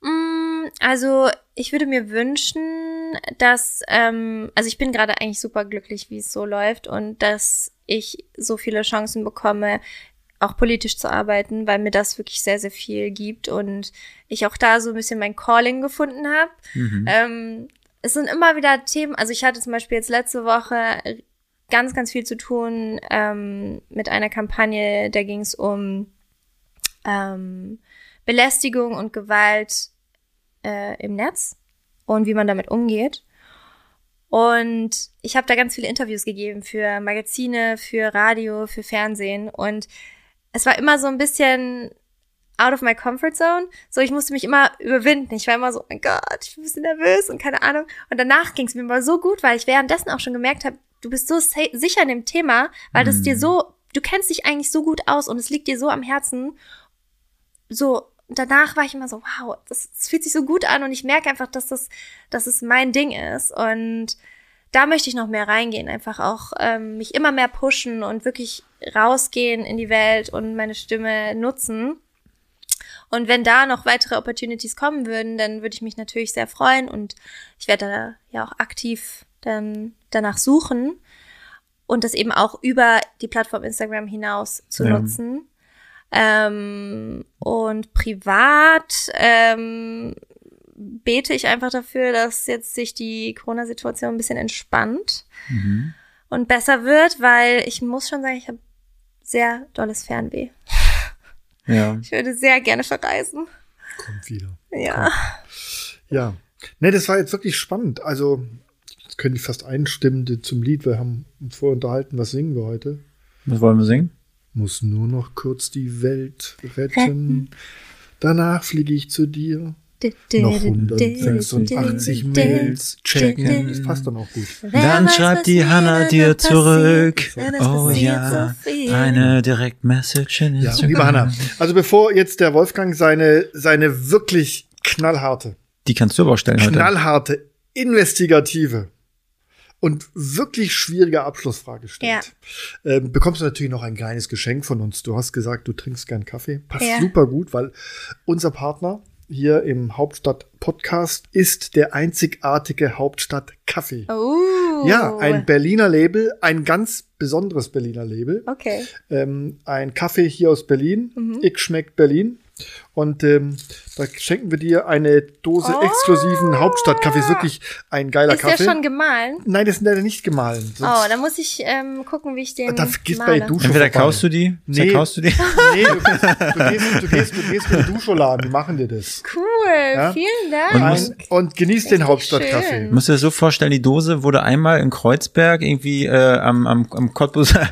Mm, also ich würde mir wünschen, dass, ähm, also ich bin gerade eigentlich super glücklich, wie es so läuft und dass ich so viele Chancen bekomme, auch politisch zu arbeiten, weil mir das wirklich sehr, sehr viel gibt und ich auch da so ein bisschen mein Calling gefunden habe. Mhm. Ähm, es sind immer wieder Themen, also ich hatte zum Beispiel jetzt letzte Woche ganz, ganz viel zu tun ähm, mit einer Kampagne, da ging es um ähm, Belästigung und Gewalt äh, im Netz und wie man damit umgeht. Und ich habe da ganz viele Interviews gegeben für Magazine, für Radio, für Fernsehen und es war immer so ein bisschen out of my comfort zone. So, ich musste mich immer überwinden. Ich war immer so, oh mein Gott, ich bin ein bisschen nervös und keine Ahnung. Und danach ging es mir mal so gut, weil ich währenddessen auch schon gemerkt habe, du bist so sicher in dem Thema, weil das dir mhm. so, du kennst dich eigentlich so gut aus und es liegt dir so am Herzen. So, danach war ich immer so, wow, das, das fühlt sich so gut an und ich merke einfach, dass das, dass es mein Ding ist. Und da möchte ich noch mehr reingehen, einfach auch ähm, mich immer mehr pushen und wirklich rausgehen in die Welt und meine Stimme nutzen. Und wenn da noch weitere Opportunities kommen würden, dann würde ich mich natürlich sehr freuen und ich werde da ja auch aktiv dann danach suchen und das eben auch über die Plattform Instagram hinaus zu ja. nutzen. Ähm, und privat ähm, bete ich einfach dafür, dass jetzt sich die Corona-Situation ein bisschen entspannt mhm. und besser wird, weil ich muss schon sagen, ich habe sehr dolles Fernweh. Ja. Ich würde sehr gerne verreisen. Kommt wieder. Ja. Kommt. Ja. Ne, das war jetzt wirklich spannend. Also, jetzt könnte ich fast einstimmen zum Lied. Wir haben uns vorher unterhalten, was singen wir heute? Was wollen wir singen? Muss nur noch kurz die Welt retten. Danach fliege ich zu dir. Noch 186 Mails checken. Das passt dann auch gut. Dann schreibt die Hanna dir zurück. Oh ja, eine Direct-Message in Ja, liebe Hanna, also bevor jetzt der Wolfgang seine, seine wirklich knallharte. Die kannst du aber stellen. Knallharte, investigative und wirklich schwierige Abschlussfrage stellt, ja. ähm, bekommst du natürlich noch ein kleines Geschenk von uns. Du hast gesagt, du trinkst gern Kaffee. Passt ja. super gut, weil unser Partner hier im Hauptstadt-Podcast ist der einzigartige Hauptstadt-Kaffee. Oh. Ja, ein Berliner Label, ein ganz besonderes Berliner Label. Okay. Ähm, ein Kaffee hier aus Berlin. Mhm. Ich schmeckt Berlin. Und ähm, da schenken wir dir eine Dose oh. exklusiven Hauptstadtkaffees. Wirklich ein geiler ist Kaffee. Ist der schon gemahlen? Nein, das ist leider nicht gemahlen. Sonst oh, dann muss ich ähm, gucken, wie ich den da gehst male. bei Dusche Entweder kaufst du die, nee. kaufst du die. Nee, du, gehst, du, gehst, du, gehst, du gehst in den Duscholaden, die machen dir das. Cool, ja? vielen Dank. Und, und genieß den Hauptstadtkaffee. Musst du dir so vorstellen, die Dose wurde einmal in Kreuzberg irgendwie äh, am, am, am Cottbus, am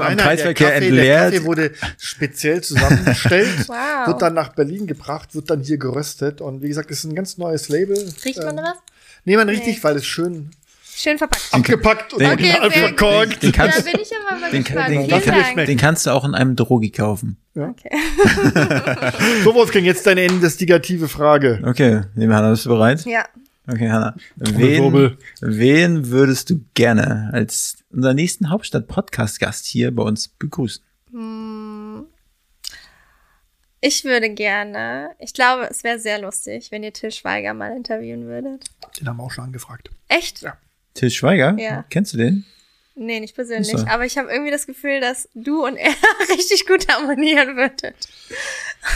nein, Kreisverkehr der Kaffee, entleert. Der Kaffee wurde speziell zusammengestellt, wow. wird dann nach Berlin gebracht, wird dann hier geröstet. Und wie gesagt, es ist ein ganz neues Label. Riecht man ähm, was? Nee, man richtig, nee. weil es schön Schön verpackt. Abgepackt und okay, verkorkt. Den, den, kannst, da bin ich aber mal den, gespannt. Den, den, kannst du auch in einem Drogi kaufen. Ja. Okay. so, Wolfgang, jetzt deine investigative Frage. Okay, liebe Hanna, bist du bereit? Ja. Okay, Hanna. Wen, wen würdest du gerne als unseren nächsten Hauptstadt-Podcast-Gast hier bei uns begrüßen? Hm. Ich würde gerne, ich glaube, es wäre sehr lustig, wenn ihr Till Schweiger mal interviewen würdet. Den haben wir auch schon angefragt. Echt? Ja. Till Schweiger? Ja. Kennst du den? Nee, nicht persönlich. Aber ich habe irgendwie das Gefühl, dass du und er richtig gut harmonieren würdet.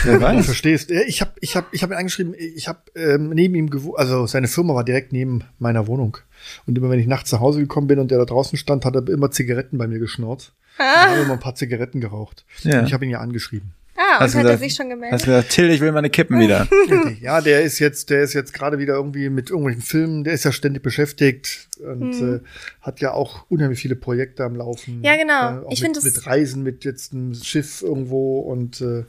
Ja, weiß. Du verstehst. Ich habe ich hab, ich hab ihn angeschrieben, ich habe ähm, neben ihm gewohnt, also seine Firma war direkt neben meiner Wohnung. Und immer wenn ich nachts zu Hause gekommen bin und der da draußen stand, hat er immer Zigaretten bei mir geschnurrt. Ah. Und habe immer ein paar Zigaretten geraucht. Ja. Und ich habe ihn ja angeschrieben. Ah, und hast hat gesagt, er sich schon gemeldet? Hast gesagt, Till, ich will meine Kippen wieder. ja, der ist jetzt, der ist jetzt gerade wieder irgendwie mit irgendwelchen Filmen, der ist ja ständig beschäftigt und hm. äh, hat ja auch unheimlich viele Projekte am Laufen. Ja, genau. Äh, ich finde mit Reisen mit jetzt einem Schiff irgendwo und äh,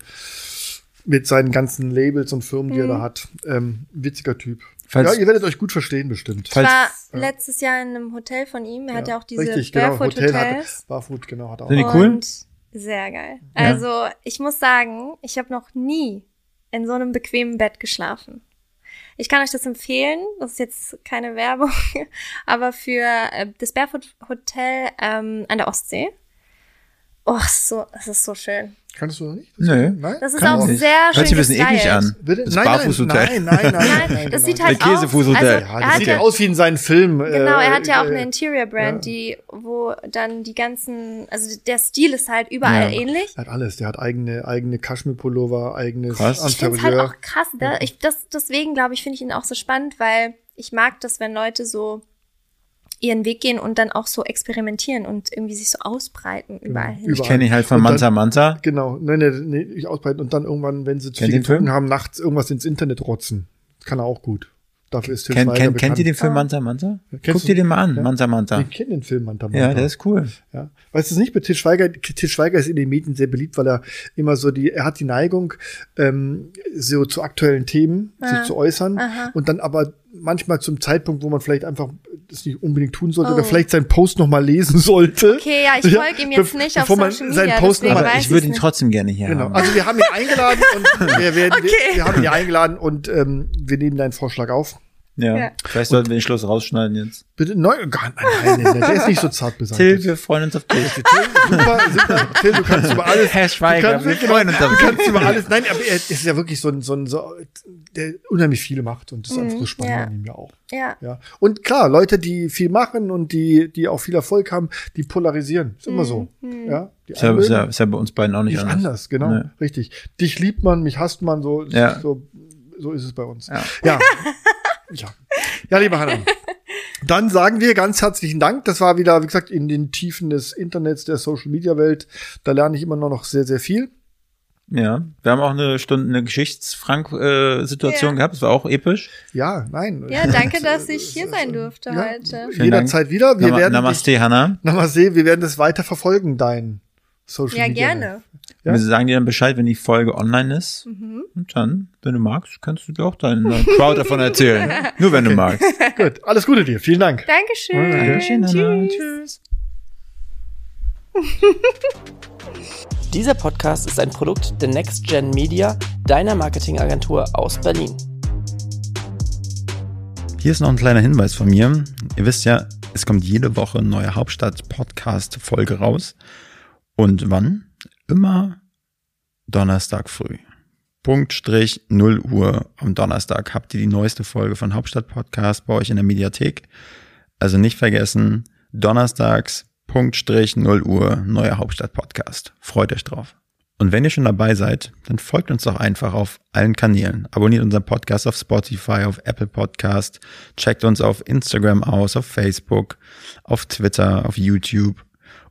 mit seinen ganzen Labels und Firmen, die er da hm. hat. Ähm, witziger Typ. Falls, ja, ihr werdet euch gut verstehen, bestimmt. Ich war ja. letztes Jahr in einem Hotel von ihm. Er ja, hat ja auch diese Richtig, genau, Barefoot Hotel Hotels. Hat, Barfoot, genau, hat auch. Sind die cool? Sehr geil. Also ja. ich muss sagen, ich habe noch nie in so einem bequemen Bett geschlafen. Ich kann euch das empfehlen. Das ist jetzt keine Werbung, aber für äh, das Barefoot Hotel ähm, an der Ostsee. Oh, so, es ist so schön. Kannst du noch nicht? Das Nö. Nein? Das ist auch sehr schön Hört sich ein bisschen eklig an. Bitte? Das nein, Barfußhotel. Nein, nein, nein, nein, nein. Das sieht halt aus. Käsefußhotel. Also, ja, das sieht ja aus wie in seinen Filmen. Genau, er hat ja auch eine Interior Brand, ja. die, wo dann die ganzen, also der Stil ist halt überall ja. ähnlich. Er hat alles. Der hat eigene, eigene Kaschmirpullover, eigenes krass. Ich finde halt auch krass. Da, ich, das, deswegen glaube ich, finde ich ihn auch so spannend, weil ich mag das, wenn Leute so ihren Weg gehen und dann auch so experimentieren und irgendwie sich so ausbreiten überall hin. Ich kenne ihn halt von Manta Manta. Genau, nein, nein, nee, nicht ausbreiten und dann irgendwann, wenn sie zu viel getrunken haben, nachts irgendwas ins Internet rotzen. Das kann er auch gut. Dafür ist Til Ken, Ken, Kennt ihr den Film ah. Manta Manta? Ja, Guckt ihr den mal an, ja? Manta Manta. Ich kenne den Film Manta Manta. Ja, der ist cool. Ja. Weißt du es nicht, bei Til Schweiger, Til Schweiger ist in den Medien sehr beliebt, weil er immer so die, er hat die Neigung, ähm, so zu aktuellen Themen ah. sich zu äußern Aha. und dann aber manchmal zum Zeitpunkt, wo man vielleicht einfach das nicht unbedingt tun sollte oh. oder vielleicht seinen Post noch mal lesen sollte. Okay, ja, ich folge ihm jetzt nicht auf Social Media. Seinen Post noch mal, ich würde ihn trotzdem gerne hier genau. haben. Also wir haben ihn eingeladen und wir, werden, okay. wir, wir, haben ihn eingeladen und ähm, wir nehmen deinen Vorschlag auf. Ja. ja. Vielleicht sollten wir den Schluss rausschneiden jetzt. Bitte, neu, gar, nein, nein, nein, der ist nicht so zart beseitigt. Till, wir freuen uns auf dich. Till, super, super. Till, du kannst über alles. Herr Schweiger, kannst, wir freuen uns auf dich. Du kannst über alles. Nein, aber er ist ja wirklich so ein, so ein, so, der unheimlich viel macht und das ist mhm, einfach so spannend ja. an ihm ja auch. Ja. ja. Und klar, Leute, die viel machen und die, die auch viel Erfolg haben, die polarisieren. Ist immer so. Mhm. Ja. Ist, ja, ist, ja, ist ja bei uns beiden auch nicht ist anders. anders, genau. Nee. Richtig. Dich liebt man, mich hasst man, so, ja. so, so ist es bei uns. Ja. ja. Ja, ja liebe Hanna. Dann sagen wir ganz herzlichen Dank. Das war wieder, wie gesagt, in den Tiefen des Internets, der Social Media Welt. Da lerne ich immer noch sehr, sehr viel. Ja, wir haben auch eine Stunde eine Geschichtsfrank-Situation ja. gehabt. Das war auch episch. Ja, nein. Ja, danke, dass ich hier sein durfte ja, heute. Jederzeit wieder. Wir Nam werden Namaste, dich, Hanna. Namaste. Wir werden das weiter verfolgen, dein Social ja, Media. Ja, gerne. Ja? Wir sagen dir dann Bescheid, wenn die Folge online ist. Mhm. Und dann, wenn du magst, kannst du dir auch deine Crowd davon erzählen. Nur wenn du magst. Gut, alles Gute dir. Vielen Dank. Dankeschön. Dankeschön. Tschüss. Tschüss. Dieser Podcast ist ein Produkt der Next Gen Media, deiner Marketingagentur aus Berlin. Hier ist noch ein kleiner Hinweis von mir. Ihr wisst ja, es kommt jede Woche eine neue Hauptstadt-Podcast-Folge raus. Und wann? immer Donnerstag früh. Punktstrich 0 Uhr am Donnerstag habt ihr die neueste Folge von Hauptstadt Podcast bei euch in der Mediathek. Also nicht vergessen, donnerstags Punktstrich 0 Uhr neuer Hauptstadt Podcast. Freut euch drauf. Und wenn ihr schon dabei seid, dann folgt uns doch einfach auf allen Kanälen. Abonniert unseren Podcast auf Spotify, auf Apple Podcast, checkt uns auf Instagram aus, auf Facebook, auf Twitter, auf YouTube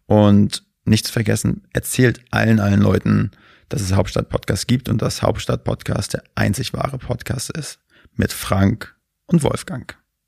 und nichts vergessen, erzählt allen, allen Leuten, dass es Hauptstadt-Podcast gibt und dass Hauptstadt-Podcast der einzig wahre Podcast ist. Mit Frank und Wolfgang.